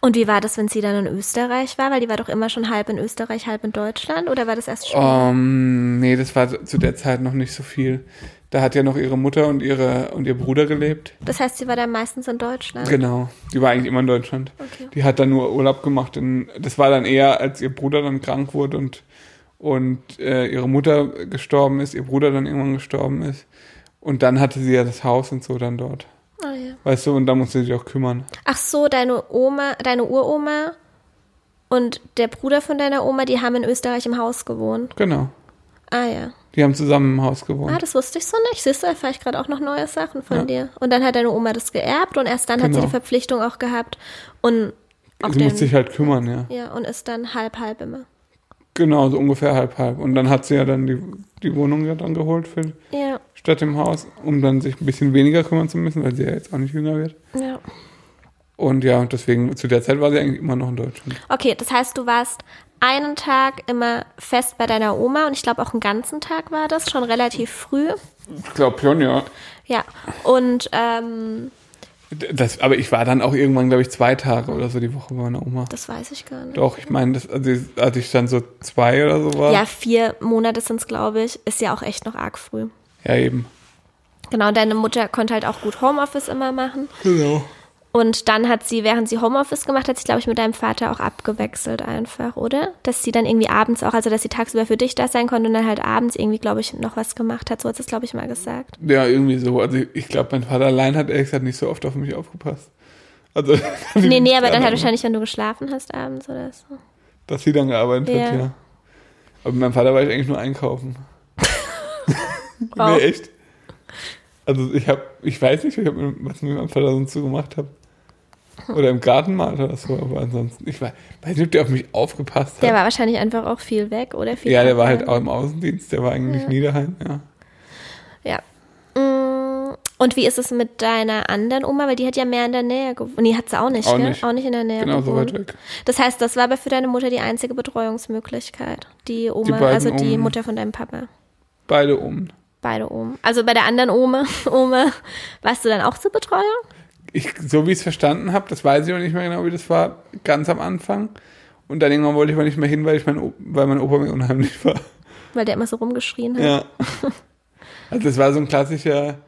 Und wie war das, wenn sie dann in Österreich war? Weil die war doch immer schon halb in Österreich, halb in Deutschland. Oder war das erst schon? Ähm, nee, das war zu der Zeit noch nicht so viel. Da hat ja noch ihre Mutter und ihre und ihr Bruder gelebt. Das heißt, sie war dann meistens in Deutschland. Genau. Die war eigentlich immer in Deutschland. Okay. Die hat dann nur Urlaub gemacht. In, das war dann eher, als ihr Bruder dann krank wurde und, und äh, ihre Mutter gestorben ist, ihr Bruder dann irgendwann gestorben ist. Und dann hatte sie ja das Haus und so dann dort. Ah, ja. Weißt du, und da musste sie sich auch kümmern. Ach so, deine Oma, deine Uroma und der Bruder von deiner Oma, die haben in Österreich im Haus gewohnt. Genau. Ah ja. Die haben zusammen im Haus Ah, gewohnt. das wusste ich so nicht. Siehst du, erfahre ich gerade auch noch neue Sachen von Ja. dir. Und dann hat deine Oma das geerbt und erst dann hat sie Genau. die Verpflichtung auch gehabt und auch sie den, musste sich halt kümmern, ja. ja und ist dann halb halb immer. Genau, so ungefähr halb halb. Und dann hat sie ja dann die, die Wohnung ja dann geholt für Ja, statt im Haus, um dann sich ein bisschen weniger kümmern zu müssen, weil sie ja jetzt auch nicht jünger wird. ja. Und ja, deswegen, zu der Zeit war sie eigentlich immer noch in Deutschland. Okay, das heißt, du warst einen Tag immer fest bei deiner Oma und ich glaube auch einen ganzen Tag war das, schon relativ früh. Ich glaube schon, ja. Ja, und ähm, Das, aber ich war dann auch irgendwann, glaube ich, zwei Tage oder so die Woche bei meiner Oma. das weiß ich gar nicht. Doch, ich meine, das, also, als ich dann so zwei oder so war. Ja, vier Monate sind es, glaube ich. Ist ja auch echt noch arg früh. Ja, eben. Genau, deine Mutter konnte halt auch gut Homeoffice immer machen. Genau. Und dann hat sie, während sie Homeoffice gemacht hat, sich, glaube ich, mit deinem Vater auch abgewechselt einfach, oder? Dass sie dann irgendwie abends auch, also dass sie tagsüber für dich da sein konnte und dann halt abends irgendwie, glaube ich, noch was gemacht hat. So hat sie es, glaube ich, mal gesagt. Ja, irgendwie so. Also ich glaube, mein Vater allein hat ehrlich gesagt nicht so oft auf mich aufgepasst. Also, Nee, nee, aber dann halt wahrscheinlich, wenn du geschlafen hast abends oder so. Dass sie dann gearbeitet Ja. hat, ja. Aber mit meinem Vater war ich eigentlich nur einkaufen. Wow. Nee, echt. Also ich habe, ich weiß nicht, ich hab, was ich mit meinem Vater sonst so gemacht habe. Oder im Garten mal oder so, aber ansonsten, ich weiß, weiß nicht, ob der auf mich aufgepasst hat. Der war wahrscheinlich einfach auch viel weg, oder? Viel ja, der war halt auch im Außendienst, der war eigentlich Ja. nie daheim, ja. Ja. Mm, Und wie ist es mit deiner anderen Oma? Weil die hat ja mehr in der Nähe gewohnt. Nee, hat sie auch nicht, Auch gell? nicht. Auch nicht in der Nähe Genau, so gewohnt. weit weg. Das heißt, das war aber für deine Mutter die einzige Betreuungsmöglichkeit. Die Oma, Die also die Omen. Mutter von deinem Papa. Beide um. Beide Omen. Also bei der anderen Ome, Ome, warst du dann auch zur Betreuung? Ich, so wie ich es verstanden habe, das weiß ich auch nicht mehr genau, wie das war, ganz am Anfang. Und dann irgendwann wollte ich aber nicht mehr hin, weil, ich mein, O- weil mein Opa mir unheimlich war. Weil der immer so rumgeschrien hat. Ja. Also das war so ein klassischer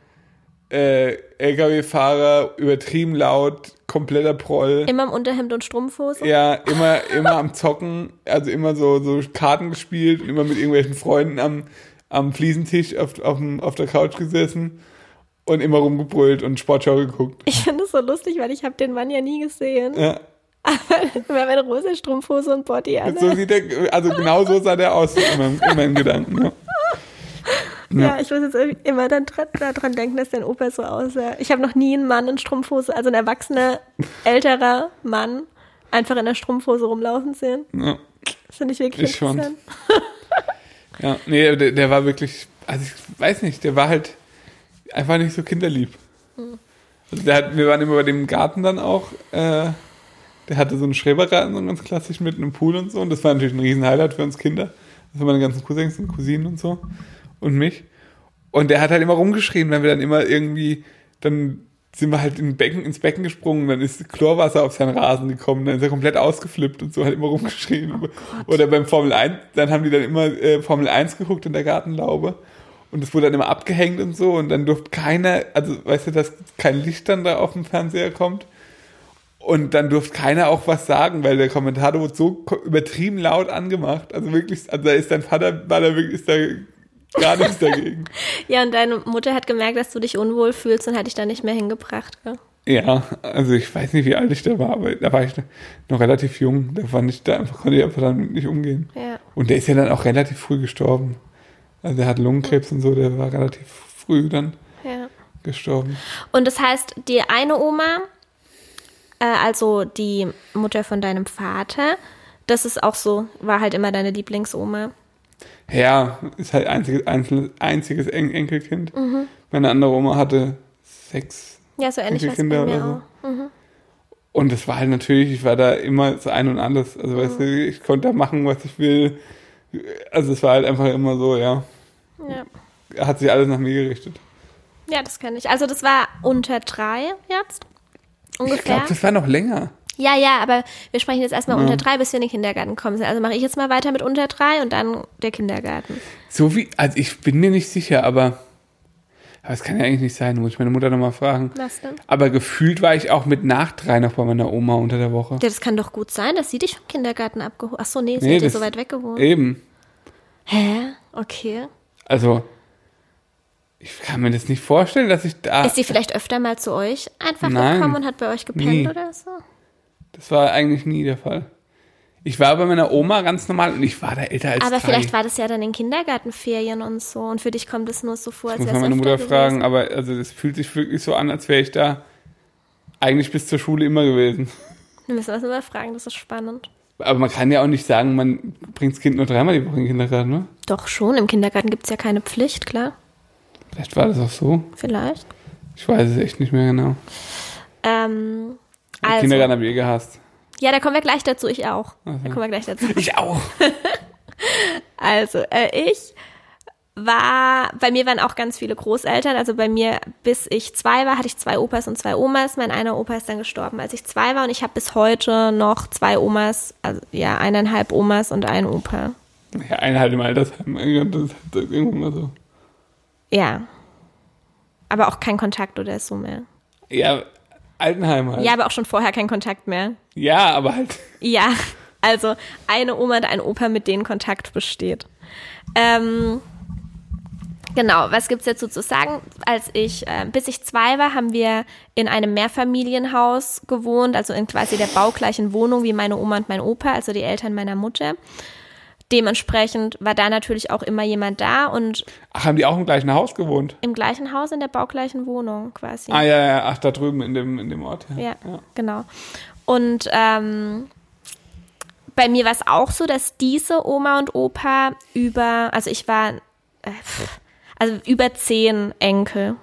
äh, LKW-Fahrer, übertrieben laut, kompletter Proll. Immer im Unterhemd und Strumpfhose. Ja, immer, immer am Zocken, also immer so, so Karten gespielt, immer mit irgendwelchen Freunden am, am Fliesentisch auf, auf, auf der Couch gesessen und immer rumgebrüllt und Sportschau geguckt. Ich finde es so lustig, weil ich habe den Mann ja nie gesehen. Ja. Immer wenn rosa Strumpfhose und Body an. So sieht der, also genau so sah der aus in meinem, in meinem Gedanken. Ja. Ja, ich muss jetzt immer dann dran, daran denken, dass dein Opa so aussah. Ich habe noch nie einen Mann in Strumpfhose, also ein erwachsener, älterer Mann, einfach in der Strumpfhose rumlaufen sehen. Ja. Das finde ich wirklich Ich schon. Ja, nee, der, der war wirklich, also ich weiß nicht, der war halt einfach nicht so kinderlieb. Also der hat, wir waren immer bei dem Garten dann auch, äh, der hatte so einen Schrebergarten, so ganz klassisch mit einem Pool und so. Und das war natürlich ein riesen Highlight für uns Kinder. Das waren meine ganzen Cousins und Cousinen und so. Und mich. Und der hat halt immer rumgeschrien, wenn wir dann immer irgendwie, dann sind wir halt in Becken, ins Becken gesprungen, dann ist Chlorwasser auf seinen Rasen gekommen, dann ist er komplett ausgeflippt und so, hat immer rumgeschrien. Oder beim Formel 1, dann haben die dann immer äh, Formel 1 geguckt in der Gartenlaube. Und es wurde dann immer abgehängt und so. Und dann durfte keiner, also weißt du, dass kein Licht dann da auf dem Fernseher kommt. Und dann durfte keiner auch was sagen, weil der Kommentator wurde so übertrieben laut angemacht, also wirklich, also da ist dein Vater, war da wirklich, ist da gar nichts dagegen. Ja, und deine Mutter hat gemerkt, dass du dich unwohl fühlst und hat dich da nicht mehr hingebracht. Gell? Ja, also ich weiß nicht, wie alt ich da war, aber da war ich noch relativ jung. Da fand ich, da konnte ich einfach damit nicht umgehen. Ja. Und der ist ja dann auch relativ früh gestorben. Also der hat Lungenkrebs und so, der war relativ früh dann ja. gestorben. Und das heißt, die eine Oma, äh, also die Mutter von deinem Vater, das ist auch so, war halt immer deine Lieblingsoma. Ja, ist halt einziges, einzelnes, einziges En Enkelkind. Mhm. Meine andere Oma hatte sechs Ja, so ähnlich Enkelkinder oder so. auch. Und das war halt natürlich, ich war da immer so ein und alles. Also weißt du, ich konnte da machen, was ich will. Also es war halt einfach immer so, ja. Ja. Hat sich alles nach mir gerichtet. ja, das kann ich. Also das war unter drei jetzt. Ich Ungefähr. glaube, das war noch länger. Ja, ja, aber wir sprechen jetzt erstmal Ja. unter drei, bis wir in den Kindergarten kommen. Also mache ich jetzt mal weiter mit unter drei und dann der Kindergarten. So wie, also ich bin mir nicht sicher, aber, aber es kann ja eigentlich nicht sein, muss ich meine Mutter nochmal fragen. Was denn? Aber gefühlt war ich auch mit nach drei noch bei meiner Oma unter der Woche. Ja, das kann doch gut sein, dass sie dich vom Kindergarten abgeholt Ach so, nee, sie Nee, hat ja so weit weg gewohnt. Eben. Hä? Okay. Also, ich kann mir das nicht vorstellen, dass ich da. Ist sie vielleicht öfter mal zu euch einfach Nein. gekommen und hat bei euch gepennt Nie. oder so? Das war eigentlich nie der Fall. Ich war bei meiner Oma ganz normal und ich war da älter als Aber drei. vielleicht war das ja dann in Kindergartenferien und so und für dich kommt es nur so vor, als wäre es meine Mutter fragen, gewesen. aber also das fühlt sich wirklich so an, als wäre ich da eigentlich bis zur Schule immer gewesen. Wir müssen das mal fragen, das ist spannend. Aber man kann ja auch nicht sagen, man bringt das Kind nur dreimal die Woche in den Kindergarten, ne? Doch schon, im Kindergarten gibt es ja keine Pflicht, klar. Vielleicht war das auch so. Vielleicht. Ich weiß es echt nicht mehr genau. Ähm, also, Kindergarten habe ich eh gehasst. ja, da kommen wir gleich dazu, ich auch. Ach Da kommen wir gleich dazu. Ich auch. Also, äh, ich war, bei mir waren auch ganz viele Großeltern. Also bei mir, bis ich zwei war, hatte ich zwei Opas und zwei Omas. Mein einer Opa ist dann gestorben, als ich zwei war. Und ich habe bis heute noch zwei Omas, also ja, eineinhalb Omas und einen Opa. Ja, einer halt im Altersheim. Das ist irgendwann mal so. Ja. Aber auch kein Kontakt oder so mehr. Ja, Altenheim halt. Ja, aber auch schon vorher kein Kontakt mehr. Ja, aber halt. Ja, also eine Oma und ein Opa, mit denen Kontakt besteht. Ähm, genau, was gibt's dazu zu sagen? Als ich, äh, bis ich zwei war, haben wir in einem Mehrfamilienhaus gewohnt, also in quasi der baugleichen Wohnung wie meine Oma und mein Opa, also die Eltern meiner Mutter. Dementsprechend war da natürlich auch immer jemand da und Ach, haben die auch im gleichen Haus gewohnt? im gleichen Haus in der baugleichen Wohnung quasi. Ah, ja, ja, ach, da drüben in dem, in dem Ort. Ja. Ja, genau. Und ähm, bei mir war es auch so, dass diese Oma und Opa über, also ich war, äh, also über zehn Enkel.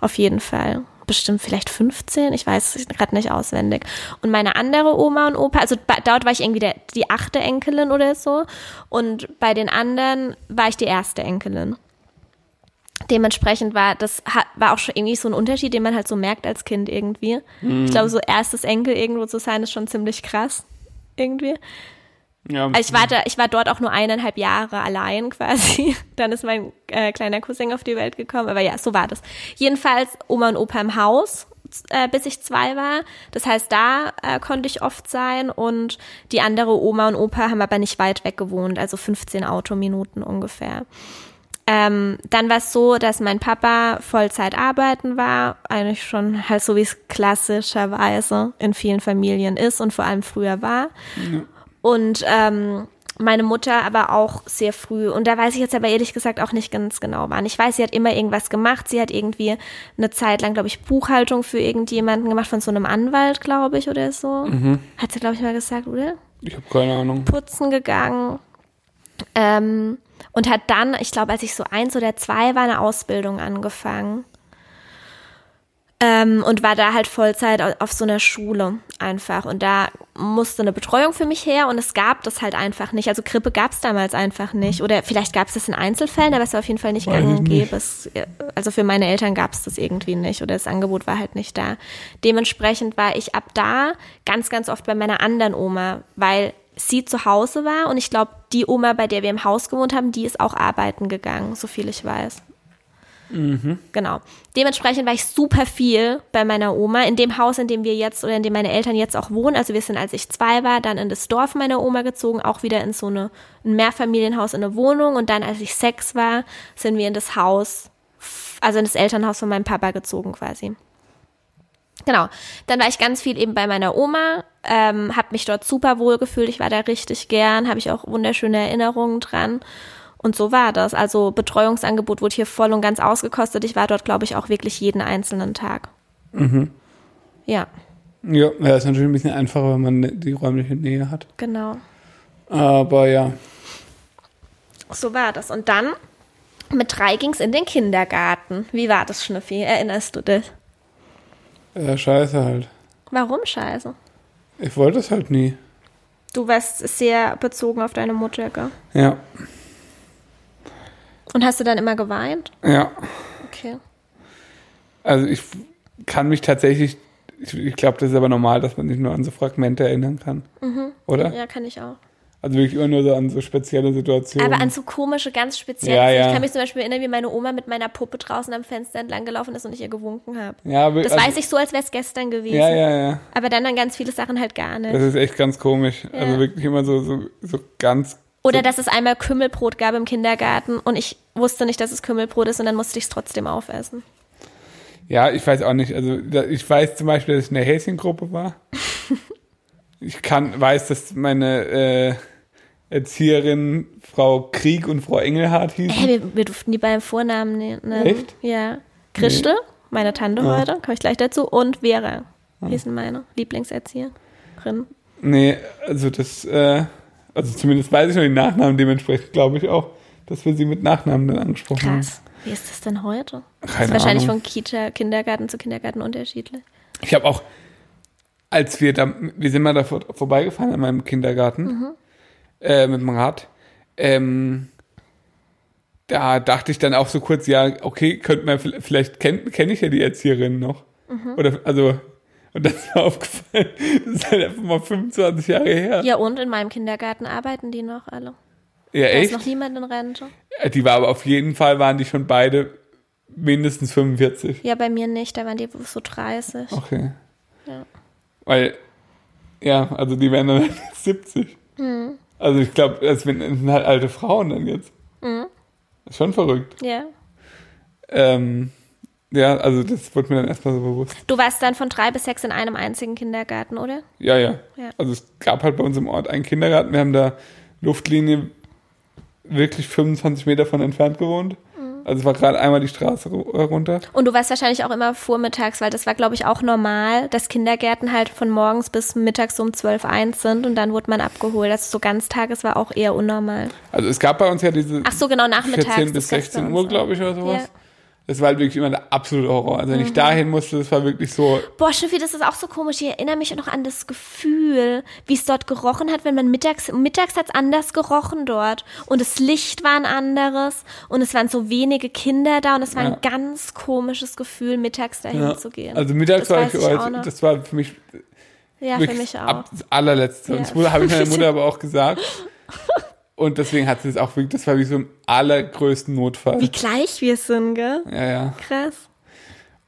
Auf jeden Fall. Bestimmt vielleicht 15, ich weiß es gerade nicht auswendig. Und meine andere Oma und Opa, also dort war ich irgendwie der, die achte Enkelin oder so. Und bei den anderen war ich die erste Enkelin. Dementsprechend war das war auch schon irgendwie so ein Unterschied, den man halt so merkt als Kind irgendwie. Ich glaube, so erstes Enkel irgendwo zu sein, ist schon ziemlich krass. Irgendwie. Ja, Also ich war, da, ich war dort auch nur eineinhalb Jahre allein quasi. Dann ist mein äh, kleiner Cousin auf die Welt gekommen. Aber ja, so war das. Jedenfalls Oma und Opa im Haus, äh, bis ich zwei war. Das heißt, da äh, konnte ich oft sein. Und die andere Oma und Opa haben aber nicht weit weg gewohnt, also 15 Autominuten ungefähr. Ähm, dann war es so, dass mein Papa Vollzeit arbeiten war, eigentlich schon halt so wie es klassischerweise in vielen Familien ist und vor allem früher war. Und ähm, meine Mutter aber auch sehr früh. Und da weiß ich jetzt aber ehrlich gesagt auch nicht ganz genau wann. Ich weiß, sie hat immer irgendwas gemacht. Sie hat irgendwie eine Zeit lang, glaube ich, Buchhaltung für irgendjemanden gemacht, von so einem Anwalt, glaube ich, oder so. Hat sie, glaube ich, mal gesagt, oder? Ich habe keine Ahnung. putzen gegangen ähm, und hat dann, ich glaube, als ich so eins oder zwei war, eine Ausbildung angefangen. Ähm, und war da halt Vollzeit au- auf so einer Schule einfach. Und da musste eine Betreuung für mich her und es gab das halt einfach nicht. Also Grippe gab es damals einfach nicht. Oder vielleicht gab es das in Einzelfällen, aber es war auf jeden Fall nicht gang und gäbe. Es, also für meine Eltern gab es das irgendwie nicht oder das Angebot war halt nicht da. Dementsprechend war ich ab da ganz, ganz oft bei meiner anderen Oma, weil sie zu Hause war und ich glaube, die Oma, bei der wir im Haus gewohnt haben, die ist auch arbeiten gegangen, so viel ich weiß. Genau. Dementsprechend war ich super viel bei meiner Oma in dem Haus, in dem wir jetzt oder in dem meine Eltern jetzt auch wohnen. Also wir sind, als ich zwei war, dann in das Dorf meiner Oma gezogen, auch wieder in so eine, ein Mehrfamilienhaus in eine Wohnung. Und dann, als ich sechs war, sind wir in das Haus, also in das Elternhaus von meinem Papa gezogen quasi. Genau. Dann war ich ganz viel eben bei meiner Oma, ähm, habe mich dort super wohl gefühlt. Ich war da richtig gern, habe ich auch wunderschöne Erinnerungen dran. Und so war das. Also Betreuungsangebot wurde hier voll und ganz ausgekostet. Ich war dort, glaube ich, auch wirklich jeden einzelnen Tag. Ja, Ja, ja, ist natürlich ein bisschen einfacher, wenn man die räumliche Nähe hat. genau. Aber ja, So war das. Und dann mit drei ging es in den Kindergarten. Wie war das, Schnüffi? Erinnerst du dich? äh, scheiße halt. Warum scheiße? Ich wollte es halt nie. Du warst sehr bezogen auf deine Mutter, gell? Ja, Und hast du dann immer geweint? ja. Okay. Also ich kann mich tatsächlich, ich, ich glaube, das ist aber normal, dass man sich nur an so Fragmente erinnern kann. Oder? Mhm. Ja, kann ich auch. Also wirklich immer nur so an so spezielle Situationen. Aber an so komische, ganz spezielle. Ja, ja. Ich kann mich zum Beispiel erinnern, wie meine Oma mit meiner Puppe draußen am Fenster entlang gelaufen ist und ich ihr gewunken habe. ja, aber- Das also, weiß ich so, als wäre es gestern gewesen. Ja, ja, ja. Aber dann dann ganz viele Sachen halt gar nicht. Das ist echt ganz komisch. Ja. Also wirklich immer so, so, so ganz. Oder so, dass es einmal Kümmelbrot gab im Kindergarten und ich wusste nicht, dass es Kümmelbrot ist und dann musste ich es trotzdem aufessen. Ja, ich weiß auch nicht. Also ich weiß zum Beispiel, dass ich in der Häschengruppe war. ich kann, weiß, dass meine äh, Erzieherin Frau Krieg und Frau Engelhardt hießen. Hey, wir, wir durften die beim Vornamen nennen. Echt? Ja. Christel, meine Tante Ah. heute, komme ich gleich dazu, und Vera hießen meine Lieblingserzieherin. Nee, also das, äh, also zumindest weiß ich noch die Nachnamen, dementsprechend glaube ich auch, dass wir sie mit Nachnamen dann angesprochen haben. Krass. Wie ist das denn heute? das Keine ist wahrscheinlich Ahnung. von Kita, Kindergarten zu Kindergarten unterschiedlich. Ich habe auch, als wir da, wir sind mal da vor, vorbeigefahren an meinem Kindergarten Mhm. äh, mit dem Rad. Ähm, da dachte ich dann auch so kurz, ja, okay, könnte man vielleicht kenne kenn ich ja die Erzieherin noch. Mhm. Oder also und das ist mir aufgefallen, das ist halt einfach mal 25 Jahre her. Ja, und in meinem Kindergarten arbeiten die noch alle. Ja, Da ist echt? noch niemand in Rente. Äh, Die war aber auf jeden Fall waren die schon beide mindestens 45. Ja, bei mir nicht, da waren die so 30. Okay. Ja. Weil, ja, also die werden dann 70. Mhm. Also ich glaube, das sind sind halt alte Frauen dann jetzt. Mhm. Ist schon verrückt. Ja. Ähm, ja, also das wurde mir dann erstmal so bewusst. Du warst dann von drei bis sechs in einem einzigen Kindergarten, oder? Ja, ja, Ja. Also es gab halt bei uns im Ort einen Kindergarten. Wir haben da Luftlinie wirklich 25 Meter von entfernt gewohnt. Mhm. Also es war gerade einmal die Straße äh, runter. Und du warst wahrscheinlich auch immer vormittags, weil das war, glaube ich, auch normal, dass Kindergärten halt von morgens bis mittags um 12, 1 sind und dann wurde man abgeholt. Also so Ganztages war auch eher unnormal. Also es gab bei uns ja diese Ach so, genau, nachmittags. 14 bis das gab's bei 16 uns Uhr, glaube ich, oder sowas. Ja. Das war halt wirklich immer der absolute Horror. Also wenn Mhm. ich dahin musste, das war wirklich so, Boah, Schnüffi, das ist auch so komisch. Ich erinnere mich noch an das Gefühl, wie es dort gerochen hat, wenn man mittags, mittags hat es anders gerochen dort. Und das Licht war ein anderes und es waren so wenige Kinder da und es war Ja. ein ganz komisches Gefühl, mittags dahin ja. zu gehen. Also mittags Das war ich, ich das war für mich ja, für mich auch. ab das allerletzte. Und Ja. das wurde- habe ich meiner Mutter aber auch gesagt. Und deswegen hat sie es auch wirklich, das war wie so im allergrößten Notfall. Wie gleich wir sind, gell? Ja, ja. Krass.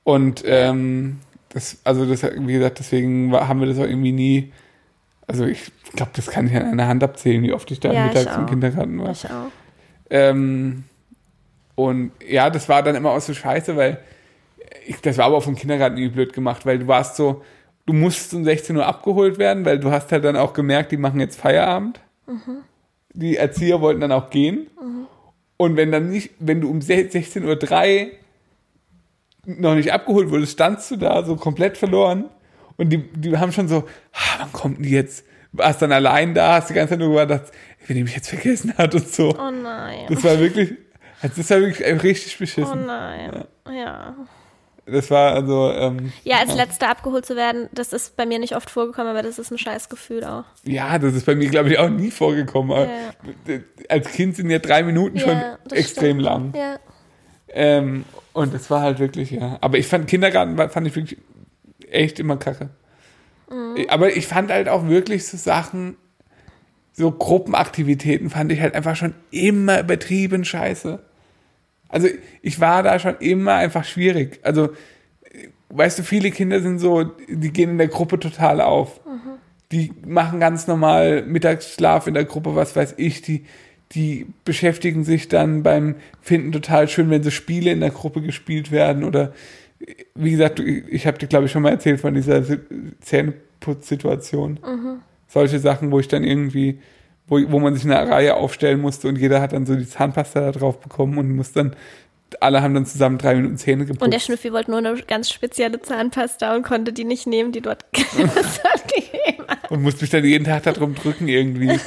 Und ähm, das, also das, wie gesagt, deswegen war, haben wir das auch irgendwie nie. Also ich glaube, das kann ich an einer Hand abzählen, wie oft ich da Ja, mittags im. Kindergarten war. Ich auch. Ähm, Und ja, das war dann immer auch so scheiße, weil ich, das war aber auch vom Kindergarten irgendwie blöd gemacht, weil du warst so, du musst um 16 Uhr abgeholt werden, weil du hast halt dann auch gemerkt, die machen jetzt Feierabend. Die Erzieher wollten dann auch gehen. Und wenn dann nicht, wenn du um 16.03 Uhr noch nicht abgeholt wurdest, standst du da so komplett verloren. Und die, die haben schon so, ah, wann kommt die jetzt? Warst dann allein da, hast die ganze Zeit nur gedacht, wenn die mich jetzt vergessen hat und so. Oh nein. Das war wirklich, das war wirklich richtig Oh beschissen. nein. Ja. Das war also, ähm, Ja, als Letzter abgeholt zu werden, das ist bei mir nicht oft vorgekommen, aber das ist ein scheiß Gefühl auch. ja, das ist bei mir, glaube ich, auch nie vorgekommen. Aber Als Kind sind ja drei Minuten schon Ja, extrem stimmt. lang. Ja. Ähm, und das war halt wirklich, ja. Aber ich fand Kindergarten fand ich wirklich echt immer kacke. Mhm. Aber ich fand halt auch wirklich so Sachen, so Gruppenaktivitäten fand ich halt einfach schon immer übertrieben scheiße. Also ich war da schon immer einfach schwierig. Also, weißt du, viele Kinder sind so, die gehen in der Gruppe total auf. Die machen ganz normal Mittagsschlaf in der Gruppe, was weiß ich. Die, die beschäftigen sich dann beim Finden total schön, wenn so Spiele in der Gruppe gespielt werden. Oder wie gesagt, ich habe dir, glaube ich, schon mal erzählt von dieser Si- Zähneputzsituation. Solche Sachen, wo ich dann irgendwie, wo, wo man sich in einer Reihe aufstellen musste und jeder hat dann so die Zahnpasta da drauf bekommen und muss dann, alle haben dann zusammen drei Minuten Zähne geputzt. Und der Schnüffi wollte nur eine ganz spezielle Zahnpasta und konnte die nicht nehmen, die dort dort gegeben hat. und musste mich dann jeden Tag darum drücken irgendwie.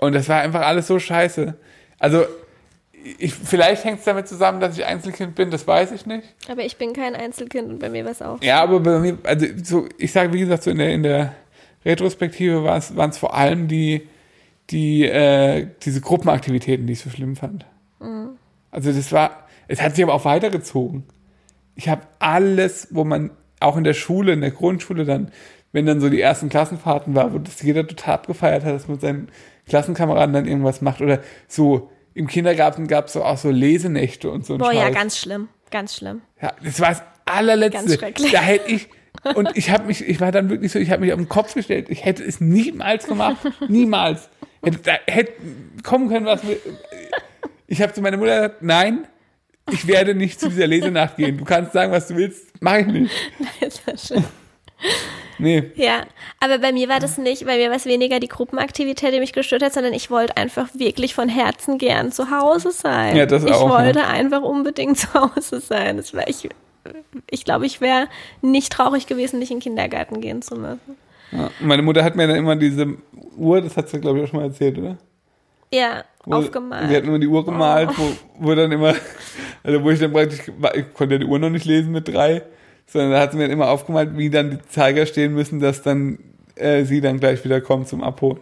Und das war einfach alles so scheiße. Also, ich, vielleicht hängt es damit zusammen, dass ich Einzelkind bin, das weiß ich nicht. Aber ich bin kein Einzelkind und bei mir war es auch. Ja, aber bei mir, also so, ich sage, wie gesagt, so in der, in der Retrospektive waren es vor allem die, die, äh, diese Gruppenaktivitäten, die ich so schlimm fand. Also das war, es hat sich aber auch weitergezogen. Ich habe alles, wo man auch in der Schule, in der Grundschule dann, wenn dann so die ersten Klassenfahrten war, wo das jeder total abgefeiert hat, dass man mit seinen Klassenkameraden dann irgendwas macht oder so im Kindergarten gab es so auch so Lesenächte und so Boah, ja, ganz schlimm. Ganz schlimm. Ja, das war das allerletzte. Ganz schrecklich. Da hätte ich und ich habe mich, ich war dann wirklich so, ich habe mich auf den Kopf gestellt. Ich hätte es niemals gemacht, niemals. Da hätte kommen können, was. mir- Ich habe zu meiner Mutter gesagt, nein, ich werde nicht zu dieser Lesenacht gehen. Du kannst sagen, was du willst, mache ich nicht. Das war schön. Nee, Ja, aber bei mir war das nicht, bei mir war es weniger die Gruppenaktivität, die mich gestört hat, sondern ich wollte einfach wirklich von Herzen gern zu Hause sein. Ja, das ich auch, wollte einfach unbedingt zu Hause sein. Das war ich, ich glaube, ich wäre nicht traurig gewesen, nicht in den Kindergarten gehen zu müssen. Ja. Meine Mutter hat mir dann immer diese Uhr, das hat sie glaube ich auch schon mal erzählt, oder? Ja, Wo- aufgemalt. Sie hat immer die Uhr gemalt, wo, wo dann immer, also wo ich dann praktisch, ich konnte ja die Uhr noch nicht lesen mit drei, sondern da hat sie mir dann immer aufgemalt, wie dann die Zeiger stehen müssen, dass dann äh, sie dann gleich wieder kommt zum Abholen.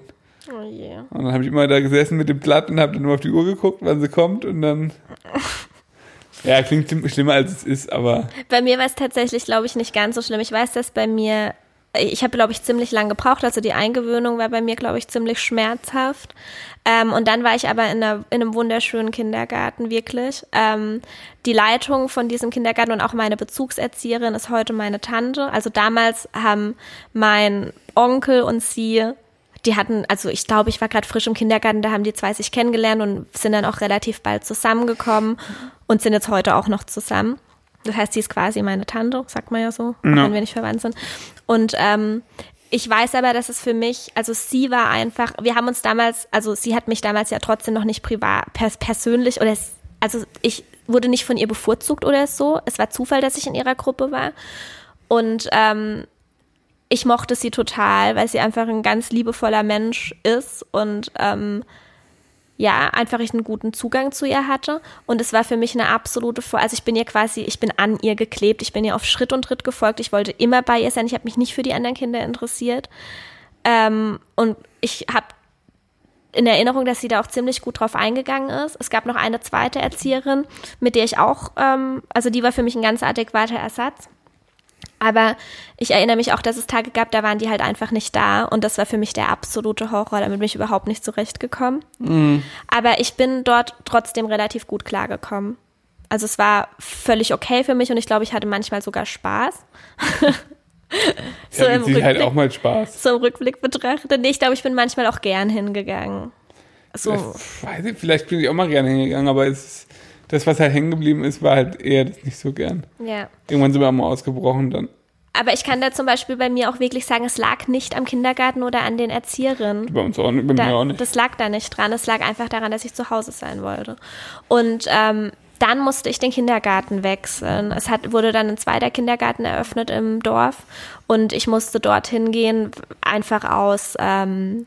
Oh je. Und dann habe ich immer da gesessen mit dem Blatt und habe dann nur auf die Uhr geguckt, wann sie kommt und dann, ja, klingt schlimm- schlimmer als es ist, aber Bei mir war es tatsächlich, glaube ich, nicht ganz so schlimm. Ich weiß, dass bei mir, ich habe, glaube ich, ziemlich lang gebraucht. Also die Eingewöhnung war bei mir, glaube ich, ziemlich schmerzhaft. Ähm, und dann war ich aber in, einer, in einem wunderschönen Kindergarten, wirklich. Ähm, die Leitung von diesem Kindergarten und auch meine Bezugserzieherin ist heute meine Tante. Also damals haben mein Onkel und sie die hatten, also ich glaube, ich war gerade frisch im Kindergarten, da haben die zwei sich kennengelernt und sind dann auch relativ bald zusammengekommen und sind jetzt heute auch noch zusammen. Das heißt, sie ist quasi meine Tante, sagt man ja so, auch wenn wir nicht verwandt sind. Und ähm, ich weiß aber, dass es für mich, also sie war einfach, wir haben uns damals, also sie hat mich damals ja trotzdem noch nicht privat, pers persönlich oder es, also ich wurde nicht von ihr bevorzugt oder so. Es war Zufall, dass ich in ihrer Gruppe war. Und ähm, ich mochte sie total, weil sie einfach ein ganz liebevoller Mensch ist und ähm, ja, einfach ich einen guten Zugang zu ihr hatte. Und es war für mich eine absolute Vor also ich bin ihr quasi, ich bin an ihr geklebt, ich bin ihr auf Schritt und Tritt gefolgt, ich wollte immer bei ihr sein, ich habe mich nicht für die anderen Kinder interessiert. Ähm, und ich habe in Erinnerung, dass sie da auch ziemlich gut drauf eingegangen ist. Es gab noch eine zweite Erzieherin, mit der ich auch, ähm, also die war für mich ein ganz adäquater Ersatz. Aber ich erinnere mich auch, dass es Tage gab, da waren die halt einfach nicht da. Und das war für mich der absolute Horror. Damit bin ich überhaupt nicht zurechtgekommen. Aber ich bin dort trotzdem relativ gut klargekommen. Also es war völlig okay für mich und ich glaube, ich hatte manchmal sogar Spaß. ja, mit Sicherheit auch mal Spaß. so im Rückblick betrachtet. Nee, ich glaube, ich bin manchmal auch gern hingegangen. So, nicht, vielleicht bin ich auch mal gerne hingegangen, aber es ist, das, was halt hängen geblieben ist, war halt eher das nicht so gern. Ja. Irgendwann sind wir mal ausgebrochen dann. Aber ich kann da zum Beispiel bei mir auch wirklich sagen, es lag nicht am Kindergarten oder an den Erzieherinnen. Bei uns auch nicht, bei Da, mir auch nicht. Das lag da nicht dran. Es lag einfach daran, dass ich zu Hause sein wollte. Und ähm, dann musste ich den Kindergarten wechseln. Es hat, wurde dann ein zweiter Kindergarten eröffnet im Dorf und ich musste dorthin gehen, einfach aus, ähm,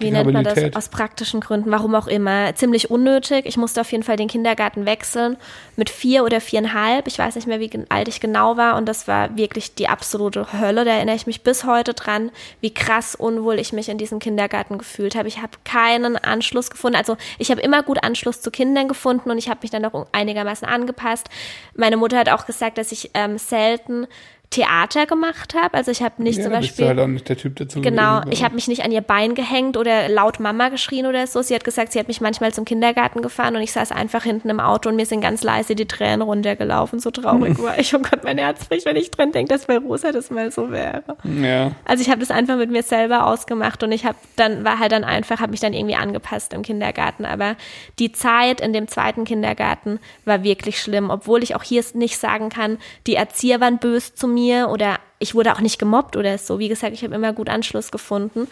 wie nennt man das, aus praktischen Gründen, warum auch immer, ziemlich unnötig. Ich musste auf jeden Fall den Kindergarten wechseln mit vier oder viereinhalb. Ich weiß nicht mehr, wie alt ich genau war und das war wirklich die absolute Hölle. Da erinnere ich mich bis heute dran, wie krass unwohl ich mich in diesem Kindergarten gefühlt habe. Ich habe keinen Anschluss gefunden. Also ich habe immer gut Anschluss zu Kindern gefunden und ich habe mich dann auch einigermaßen angepasst. Meine Mutter hat auch gesagt, dass ich ähm, selten Theater gemacht habe. Also ich habe nicht ja, zum da bist Beispiel du halt auch nicht der Typ dazu. Genau, gewesen, ich habe mich nicht an ihr Bein gehängt oder laut Mama geschrien oder so. Sie hat gesagt, sie hat mich manchmal zum Kindergarten gefahren und ich saß einfach hinten im Auto und mir sind ganz leise die Tränen runtergelaufen. So traurig war ich. Oh Gott, mein Herz bricht, wenn ich dran denke, dass bei Rosa das mal so wäre. Ja. Also ich habe das einfach mit mir selber ausgemacht und ich habe dann war halt dann einfach, habe mich dann irgendwie angepasst im Kindergarten. Aber die Zeit in dem zweiten Kindergarten war wirklich schlimm, obwohl ich auch hier nicht sagen kann, die Erzieher waren böse zu mir oder ich wurde auch nicht gemobbt oder so. Wie gesagt, ich habe immer gut Anschluss gefunden.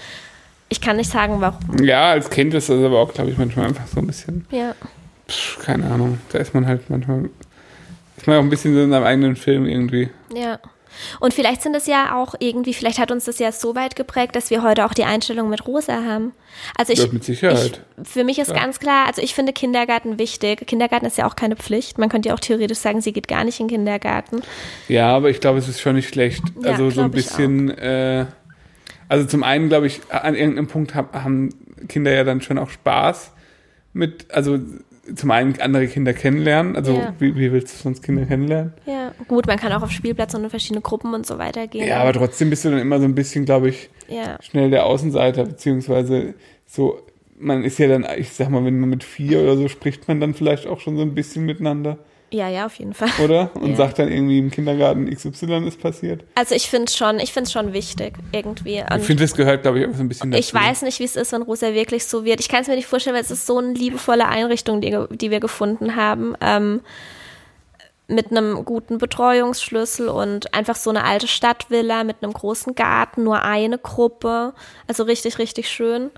Ich kann nicht sagen, warum. ja, als Kind ist das aber auch, glaube ich, manchmal einfach so ein bisschen, Ja, pff, keine Ahnung, da ist man halt manchmal, ist man auch ein bisschen so in seinem eigenen Film irgendwie. ja. Und vielleicht sind es ja auch irgendwie, vielleicht hat uns das ja so weit geprägt, dass wir heute auch die Einstellung mit Rosa haben. Also ich, Ja, mit Sicherheit. Ich, für mich ist Ja. ganz klar, also ich finde Kindergarten wichtig. Kindergarten ist ja auch keine Pflicht. Man könnte ja auch theoretisch sagen, sie geht gar nicht in den Kindergarten. Ja, aber ich glaube, es ist schon nicht schlecht. Ja, also so ein bisschen, äh, also zum einen glaube ich, an irgendeinem Punkt hab, haben Kinder ja dann schon auch Spaß mit, also zum einen andere Kinder kennenlernen. Also Ja. wie, wie willst du sonst Kinder kennenlernen? Ja, gut, man kann auch auf Spielplatz und in verschiedene Gruppen und so weiter gehen. Ja, aber trotzdem bist du dann immer so ein bisschen, glaube ich, ja, schnell der Außenseiter, beziehungsweise so, man ist ja dann, ich sag mal, wenn man mit vier oder so spricht man dann vielleicht auch schon so ein bisschen miteinander, ja, ja, auf jeden Fall. oder? Und Ja. sagt dann irgendwie im Kindergarten XY ist passiert. Also ich finde es schon, ich finde es schon wichtig irgendwie. Ich Und finde, das gehört, glaube ich, auch so ein bisschen dazu. ich weiß nicht, wie es ist, wenn Rosa wirklich so wird. Ich kann es mir nicht vorstellen, weil es ist so eine liebevolle Einrichtung, die, die wir gefunden haben. Ähm, mit einem guten Betreuungsschlüssel und einfach so eine alte Stadtvilla mit einem großen Garten, nur eine Gruppe. Also richtig, richtig schön.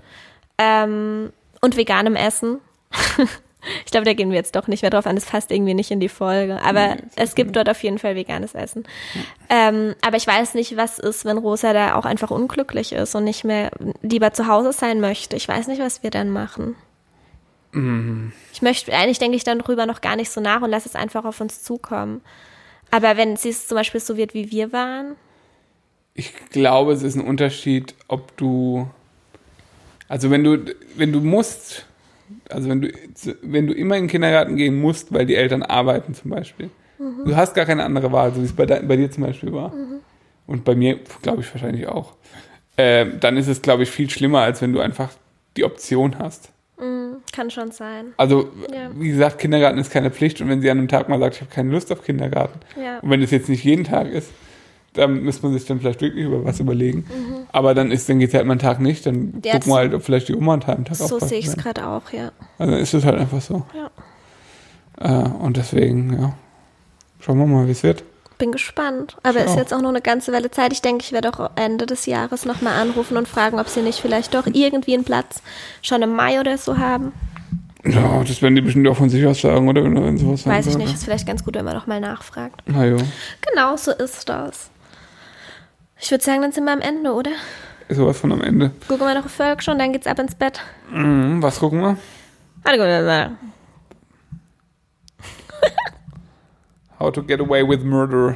Ähm, und veganem Essen. ich glaube, da gehen wir jetzt doch nicht mehr drauf an. Das passt irgendwie nicht in die Folge. Aber es gibt dort auf jeden Fall veganes Essen. Ähm, aber ich weiß nicht, was ist, wenn Rosa da auch einfach unglücklich ist und nicht mehr lieber zu Hause sein möchte. Ich weiß nicht, was wir dann machen. Ich möchte, eigentlich denke ich dann darüber noch gar nicht so nach und lasse es einfach auf uns zukommen. Aber wenn sie es zum Beispiel so wird, wie wir waren, Ich glaube, es ist ein Unterschied, ob du, also wenn du, wenn du musst, also wenn du, wenn du immer in den Kindergarten gehen musst, weil die Eltern arbeiten zum Beispiel, du hast gar keine andere Wahl, so wie es bei, bei dir zum Beispiel war. Und bei mir, glaube ich, wahrscheinlich auch. Äh, dann ist es, glaube ich, viel schlimmer, als wenn du einfach die Option hast. kann schon sein. Also, Ja. wie gesagt, Kindergarten ist keine Pflicht und wenn sie an einem Tag mal sagt, ich habe keine Lust auf Kindergarten, Ja. und wenn es jetzt nicht jeden Tag ist, dann müsste man sich dann vielleicht wirklich über was überlegen. Aber dann ist, dann geht es halt mal einen Tag nicht, dann Mhm. Ja, gucken wir halt, ob vielleicht die Oma einen Tag einen Tag So sehe ich es gerade auch, ja. Also dann ist es halt einfach so. Ja. Äh, und deswegen, ja. Schauen wir mal, wie es wird. Bin gespannt. Aber Ich ist jetzt auch noch eine ganze Weile Zeit. Ich denke, ich werde auch Ende des Jahres nochmal anrufen und fragen, ob sie nicht vielleicht doch irgendwie einen Platz schon im Mai oder so haben. Ja, das werden die bestimmt auch von sich aus sagen, oder? Wenn, wenn sowas Weiß ich nicht. sollte. Ist vielleicht ganz gut, wenn man nochmal nachfragt. Na jo. Genau, so ist das. Ich würde sagen, dann sind wir am Ende, oder? Ist sowas von am Ende. Gucken wir noch Folge schon, dann geht's ab ins Bett. Mhm, was gucken wir? How to get away with murder.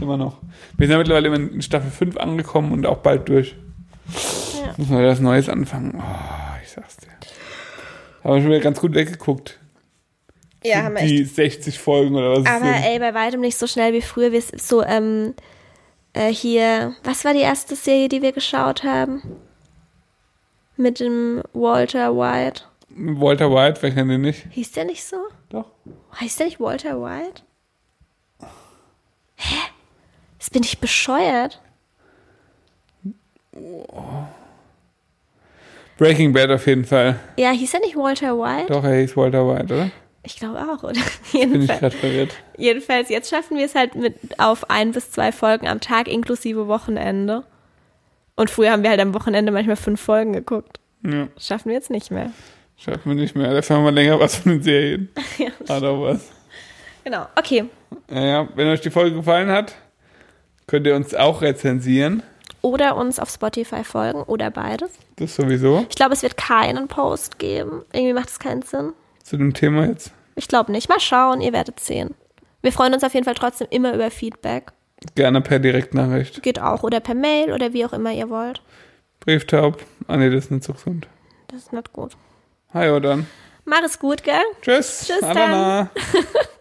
Immer noch. Wir sind ja mittlerweile in Staffel 5 angekommen und auch bald durch. Ja. Müssen wir das Neues anfangen. Oh, ich sag's dir. Haben wir schon wieder ganz gut weggeguckt. Ja, haben wir Die echt. 60 Folgen oder was Aber ey, bei weitem nicht so schnell wie früher. Wir so, ähm, äh, hier, was war die erste Serie, die wir geschaut haben? Mit dem Walter White. Walter White, wer kennt den nicht? Hieß der nicht so? Doch. Heißt der nicht Walter White? Hä? Das bin ich bescheuert. Breaking Bad auf jeden Fall. Ja, hieß er nicht Walter White? Doch, er hieß Walter White, oder? Ich glaube auch, oder? Bin ich Jedenfalls, gerade verwirrt. jedenfalls, jetzt schaffen wir es halt mit auf ein bis zwei Folgen am Tag inklusive Wochenende. Und früher haben wir halt am Wochenende manchmal fünf Folgen geguckt. Ja, Schaffen wir jetzt nicht mehr. schaffen wir nicht mehr. Dafür haben wir länger was von den Serien. Ja. Auch was. Genau, okay. Naja, wenn euch die Folge gefallen hat, könnt ihr uns auch rezensieren. Oder uns auf Spotify folgen oder beides. Das sowieso. Ich glaube, es wird keinen Post geben. Irgendwie macht es keinen Sinn. Zu dem Thema jetzt. Ich glaube nicht. Mal schauen, ihr werdet sehen. Wir freuen uns auf jeden Fall trotzdem immer über Feedback. Gerne per Direktnachricht. Geht auch. Oder per Mail oder wie auch immer ihr wollt. Brieftaub. Ah nee, das ist nicht so gesund. Das ist nicht gut. Hi, dann. Mach es gut, gell? Tschüss. Tschüss Alana.